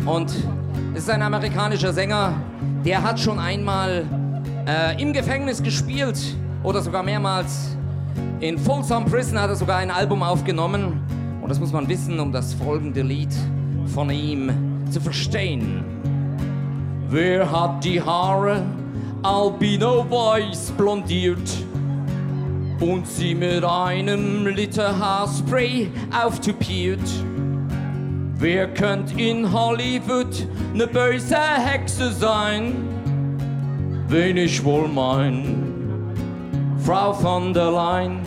Und es ist ein amerikanischer Sänger, der hat schon einmal äh, im Gefängnis gespielt oder sogar mehrmals. In Folsom Prison hat er sogar ein Album aufgenommen. Und das muss man wissen, um das folgende Lied von ihm zu verstehen. Wer hat die Haare albino weiß blondiert und sie mit einem Liter Haarspray auftupiert? Wer könnte in Hollywood ne böse Hexe sein? Wen ich wohl mein? Frau von der Leyen.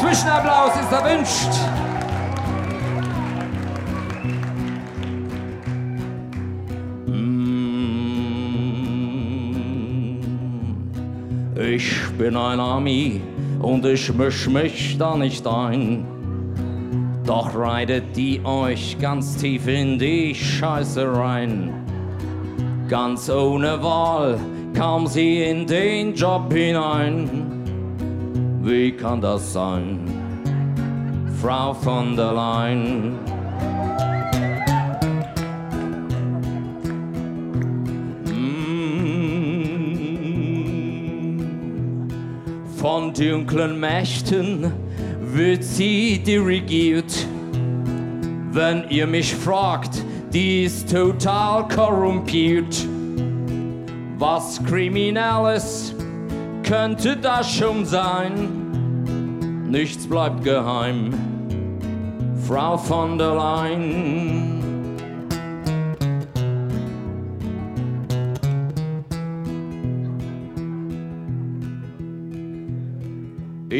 Zwischenapplaus ist erwünscht. Ich bin ein Ami und ich misch mich da nicht ein. Doch reitet die euch ganz tief in die Scheiße rein. Ganz ohne Wahl kam sie in den Job hinein. Wie kann das sein, Frau von der Leyen? Von dunklen Mächten wird sie dirigiert. Wenn ihr mich fragt, die ist total korrumpiert. Was Kriminelles könnte das schon sein? Nichts bleibt geheim, Frau von der Leyen.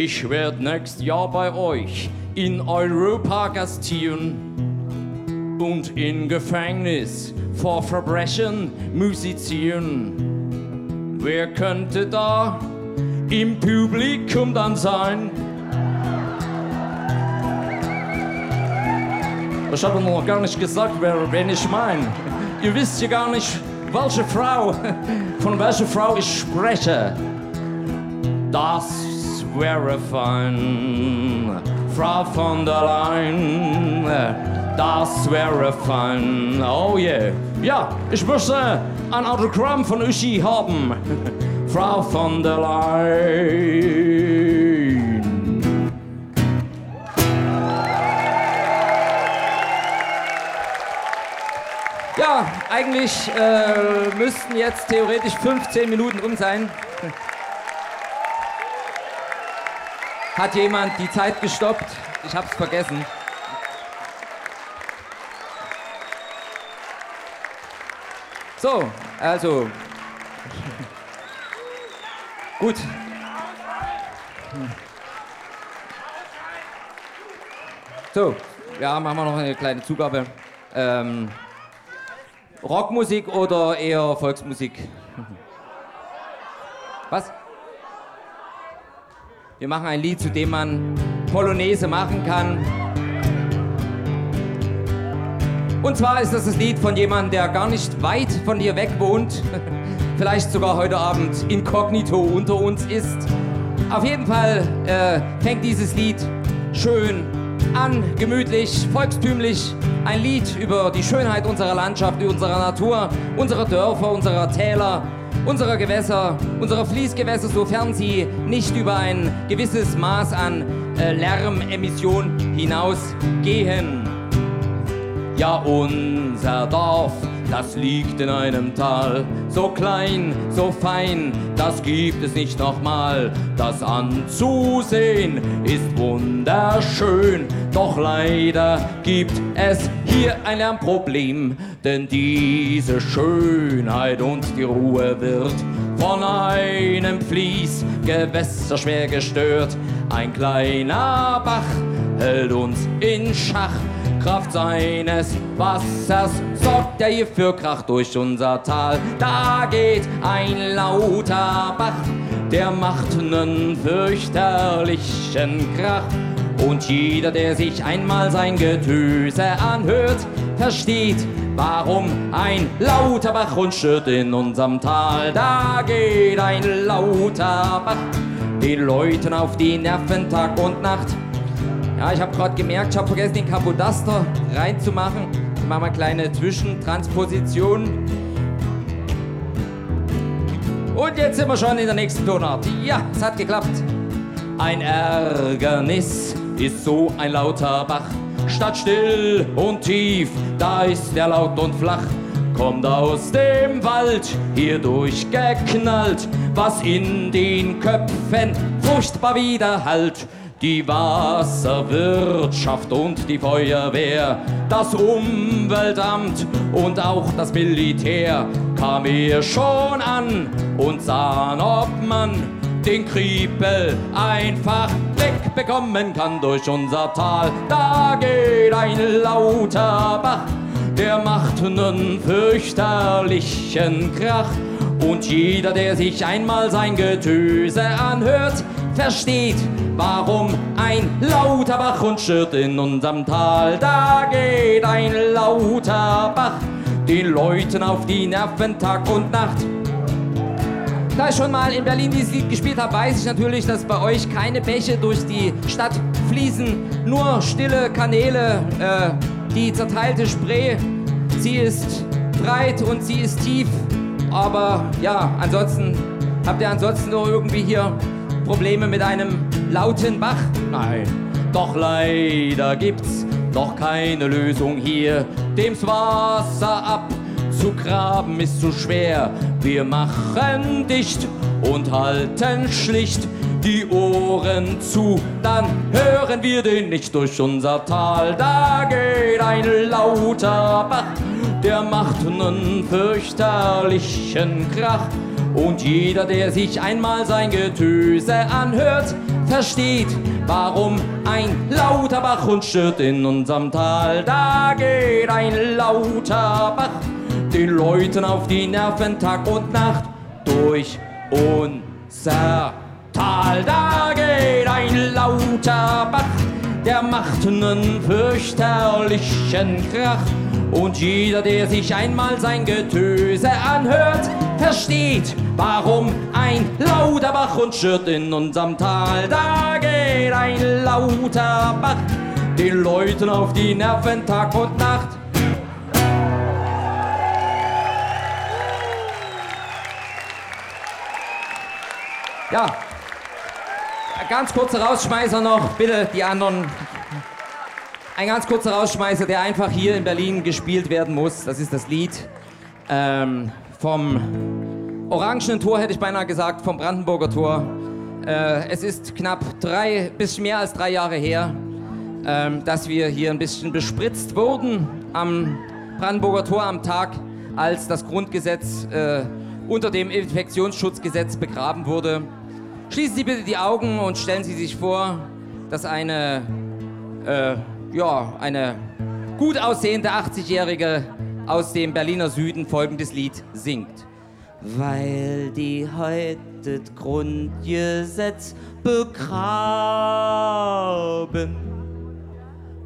Ich werde nächstes Jahr bei euch in Europa gastieren und in Gefängnis vor Verbrechen musizieren. Wer könnte da im Publikum dann sein? Ich habe noch gar nicht gesagt, wer, wen ich meine. Ihr wisst ja gar nicht, welche Frau, von welcher Frau ich spreche. Das wäre fein, Frau von der Leyen. Das wäre fein, oh yeah. Ja, ich möchte ein Autogramm von Uschi haben, Frau von der Leyen. Ja, eigentlich äh, müssten jetzt theoretisch 15 Minuten um sein. Hat jemand die Zeit gestoppt? Ich hab's vergessen. So, also. Gut. So, ja, machen wir noch eine kleine Zugabe. Ähm, Rockmusik oder eher Volksmusik? Was? Wir machen ein Lied, zu dem man Polonaise machen kann. Und zwar ist das das Lied von jemandem, der gar nicht weit von dir weg wohnt. Vielleicht sogar heute Abend inkognito unter uns ist. Auf jeden Fall äh, fängt dieses Lied schön an, gemütlich, volkstümlich. Ein Lied über die Schönheit unserer Landschaft, unserer Natur, unserer Dörfer, unserer Täler, unserer Gewässer, unserer Fließgewässer, sofern sie nicht über ein gewisses Maß an äh, Lärmemission hinausgehen. Ja, unser Dorf, das liegt in einem Tal, so klein, so fein, das gibt es nicht nochmal. Das anzusehen ist wunderschön, doch leider gibt es hier ein Lärmproblem, denn diese Schönheit und die Ruhe wird von einem Fließgewässer schwer gestört. Ein kleiner Bach hält uns in Schach. Kraft seines Wassers sorgt er hier für Krach durch unser Tal. Da geht ein lauter Bach, der macht nen fürchterlichen Krach. Und jeder, der sich einmal sein Getöse anhört, versteht, warum ein lauter Bach uns stört in unserem Tal. Da geht ein lauter Bach, den Leuten auf die Nerven Tag und Nacht. Ja, ich habe gerade gemerkt, ich habe vergessen, den Kapodaster reinzumachen. Ich mache mal eine kleine Zwischentransposition. Und jetzt sind wir schon in der nächsten Tonart. Ja, es hat geklappt. Ein Ärgernis ist so ein lauter Bach. Statt still und tief, da ist er laut und flach. Kommt aus dem Wald, hier durchgeknallt, was in den Köpfen furchtbar widerhallt. Die Wasserwirtschaft und die Feuerwehr, das Umweltamt und auch das Militär kam mir schon an und sahen, ob man den Kriepel einfach wegbekommen kann durch unser Tal. Da geht ein lauter Bach, der macht nen fürchterlichen Krach. Und jeder, der sich einmal sein Getöse anhört, versteht, warum ein lauter Bach uns stört in unserem Tal. Da geht ein lauter Bach den Leuten auf die Nerven Tag und Nacht. Da ich schon mal in Berlin dieses Lied gespielt habe, weiß ich natürlich, dass bei euch keine Bäche durch die Stadt fließen, nur stille Kanäle, äh, die zerteilte Spree. Sie ist breit und sie ist tief, aber ja, ansonsten habt ihr ansonsten nur irgendwie hier Probleme mit einem lauten Bach? Nein, doch leider gibt's noch keine Lösung hier. Dem's Wasser abzugraben ist zu schwer. Wir machen dicht und halten schlicht die Ohren zu, dann hören wir den nicht durch unser Tal. Da geht ein lauter Bach, der macht nen fürchterlichen Krach. Und jeder, der sich einmal sein Getöse anhört, versteht, warum ein lauter Bach uns stört in unserem Tal. Da geht ein lauter Bach den Leuten auf die Nerven Tag und Nacht durch unser Tal. Da geht ein lauter Bach, der macht nen fürchterlichen Krach. Und jeder, der sich einmal sein Getöse anhört, versteht, warum ein lauter Bach uns schürt in unserem Tal. Da geht ein lauter Bach den Leuten auf die Nerven Tag und Nacht. Ja, ganz kurzer Rausschmeißer noch, bitte die anderen. Ein ganz kurzer Rausschmeißer, der einfach hier in Berlin gespielt werden muss. Das ist das Lied ähm, vom Orangenen Tor, hätte ich beinahe gesagt, vom Brandenburger Tor. Äh, es ist knapp drei, bisschen mehr als drei Jahre her, ähm, dass wir hier ein bisschen bespritzt wurden am Brandenburger Tor am Tag, als das Grundgesetz äh, unter dem Infektionsschutzgesetz begraben wurde. Schließen Sie bitte die Augen und stellen Sie sich vor, dass eine, äh, ja, eine gut aussehende 80-Jährige aus dem Berliner Süden folgendes Lied singt. Weil die heute Grundgesetz begraben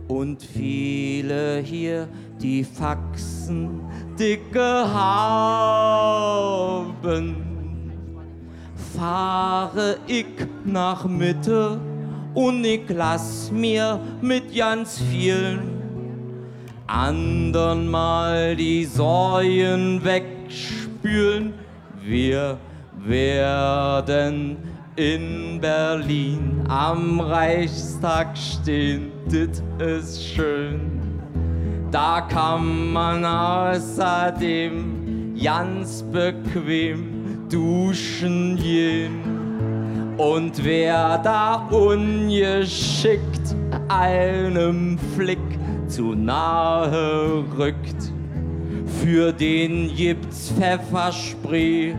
und viele hier die Faxen dicke haben fahre ich nach Mitte und ich lass mir mit ganz vielen anderen mal die Säuen wegspülen. Wir werden in Berlin am Reichstag stehen, das ist schön. Da kann man außerdem ganz bequem duschen gehen. Und wer da ungeschickt einem Flick zu nahe rückt, für den gibt's Pfefferspray.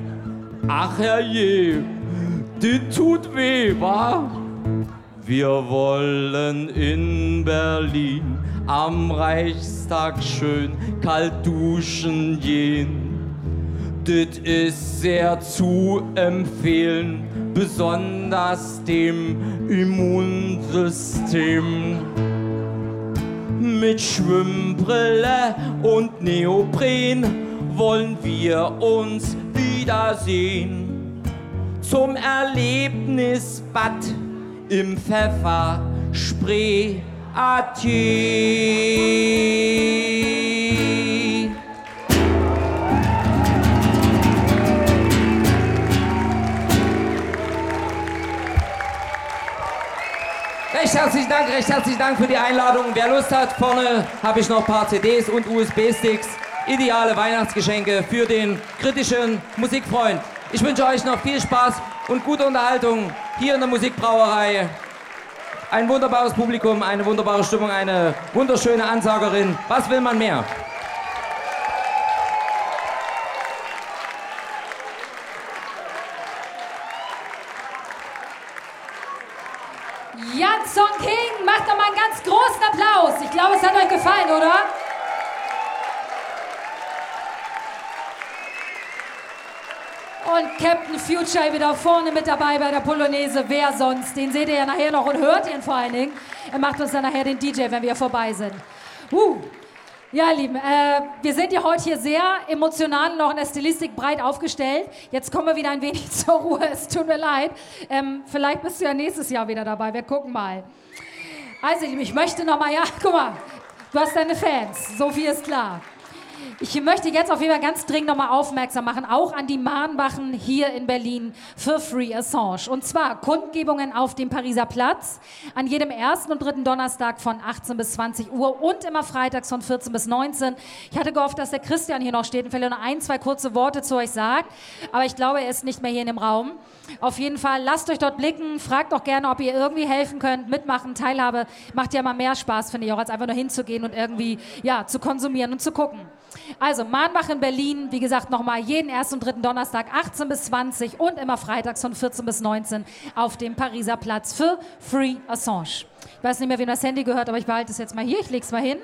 Ach herrje, das tut weh, wa? Wir wollen in Berlin am Reichstag schön kalt duschen gehen das ist sehr zu empfehlen, besonders dem Immunsystem. Mit Schwimmbrille und Neopren wollen wir uns wiedersehen. Zum Erlebnisbad im Pfefferspray Athen. Herzlichen Dank, recht herzlichen Dank für die Einladung. Wer Lust hat, vorne habe ich noch ein paar CDs und USB-Sticks. Ideale Weihnachtsgeschenke für den kritischen Musikfreund. Ich wünsche euch noch viel Spaß und gute Unterhaltung hier in der Musikbrauerei. Ein wunderbares Publikum, eine wunderbare Stimmung, eine wunderschöne Ansagerin. Was will man mehr? Song King, macht doch mal einen ganz großen Applaus. Ich glaube, es hat euch gefallen, oder? Und Captain Future wieder vorne mit dabei bei der Polonaise. Wer sonst? Den seht ihr ja nachher noch und hört ihn vor allen Dingen. Er macht uns dann nachher den DJ, wenn wir vorbei sind. Uh. Ja, Lieben, äh, wir sind ja heute hier sehr emotional noch in der Stilistik breit aufgestellt. Jetzt kommen wir wieder ein wenig zur Ruhe. Es tut mir leid. Ähm, vielleicht bist du ja nächstes Jahr wieder dabei. Wir gucken mal. Also, ich möchte noch mal, ja, guck mal, du hast deine Fans. So viel ist klar. Ich möchte jetzt auf jeden Fall ganz dringend nochmal aufmerksam machen, auch an die Mahnwachen hier in Berlin für Free Assange. Und zwar Kundgebungen auf dem Pariser Platz an jedem ersten und dritten Donnerstag von 18 bis 20 Uhr und immer freitags von 14 bis 19. Ich hatte gehofft, dass der Christian hier noch steht und vielleicht noch ein, zwei kurze Worte zu euch sagt. Aber ich glaube, er ist nicht mehr hier in dem Raum. Auf jeden Fall, lasst euch dort blicken. Fragt auch gerne, ob ihr irgendwie helfen könnt. Mitmachen, Teilhabe macht ja immer mehr Spaß, finde ich auch, als einfach nur hinzugehen und irgendwie ja, zu konsumieren und zu gucken. Also Mahnbach in Berlin, wie gesagt, nochmal jeden ersten und dritten Donnerstag 18 bis 20 und immer freitags von 14 bis 19 auf dem Pariser Platz für Free Assange. Ich weiß nicht mehr, wem das Handy gehört, aber ich behalte es jetzt mal hier. Ich lege es mal hin.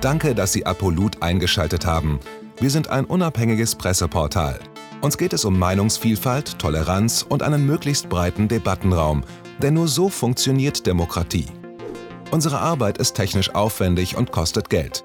Danke, dass Sie Apolut eingeschaltet haben. Wir sind ein unabhängiges Presseportal. Uns geht es um Meinungsvielfalt, Toleranz und einen möglichst breiten Debattenraum, denn nur so funktioniert Demokratie. Unsere Arbeit ist technisch aufwendig und kostet Geld.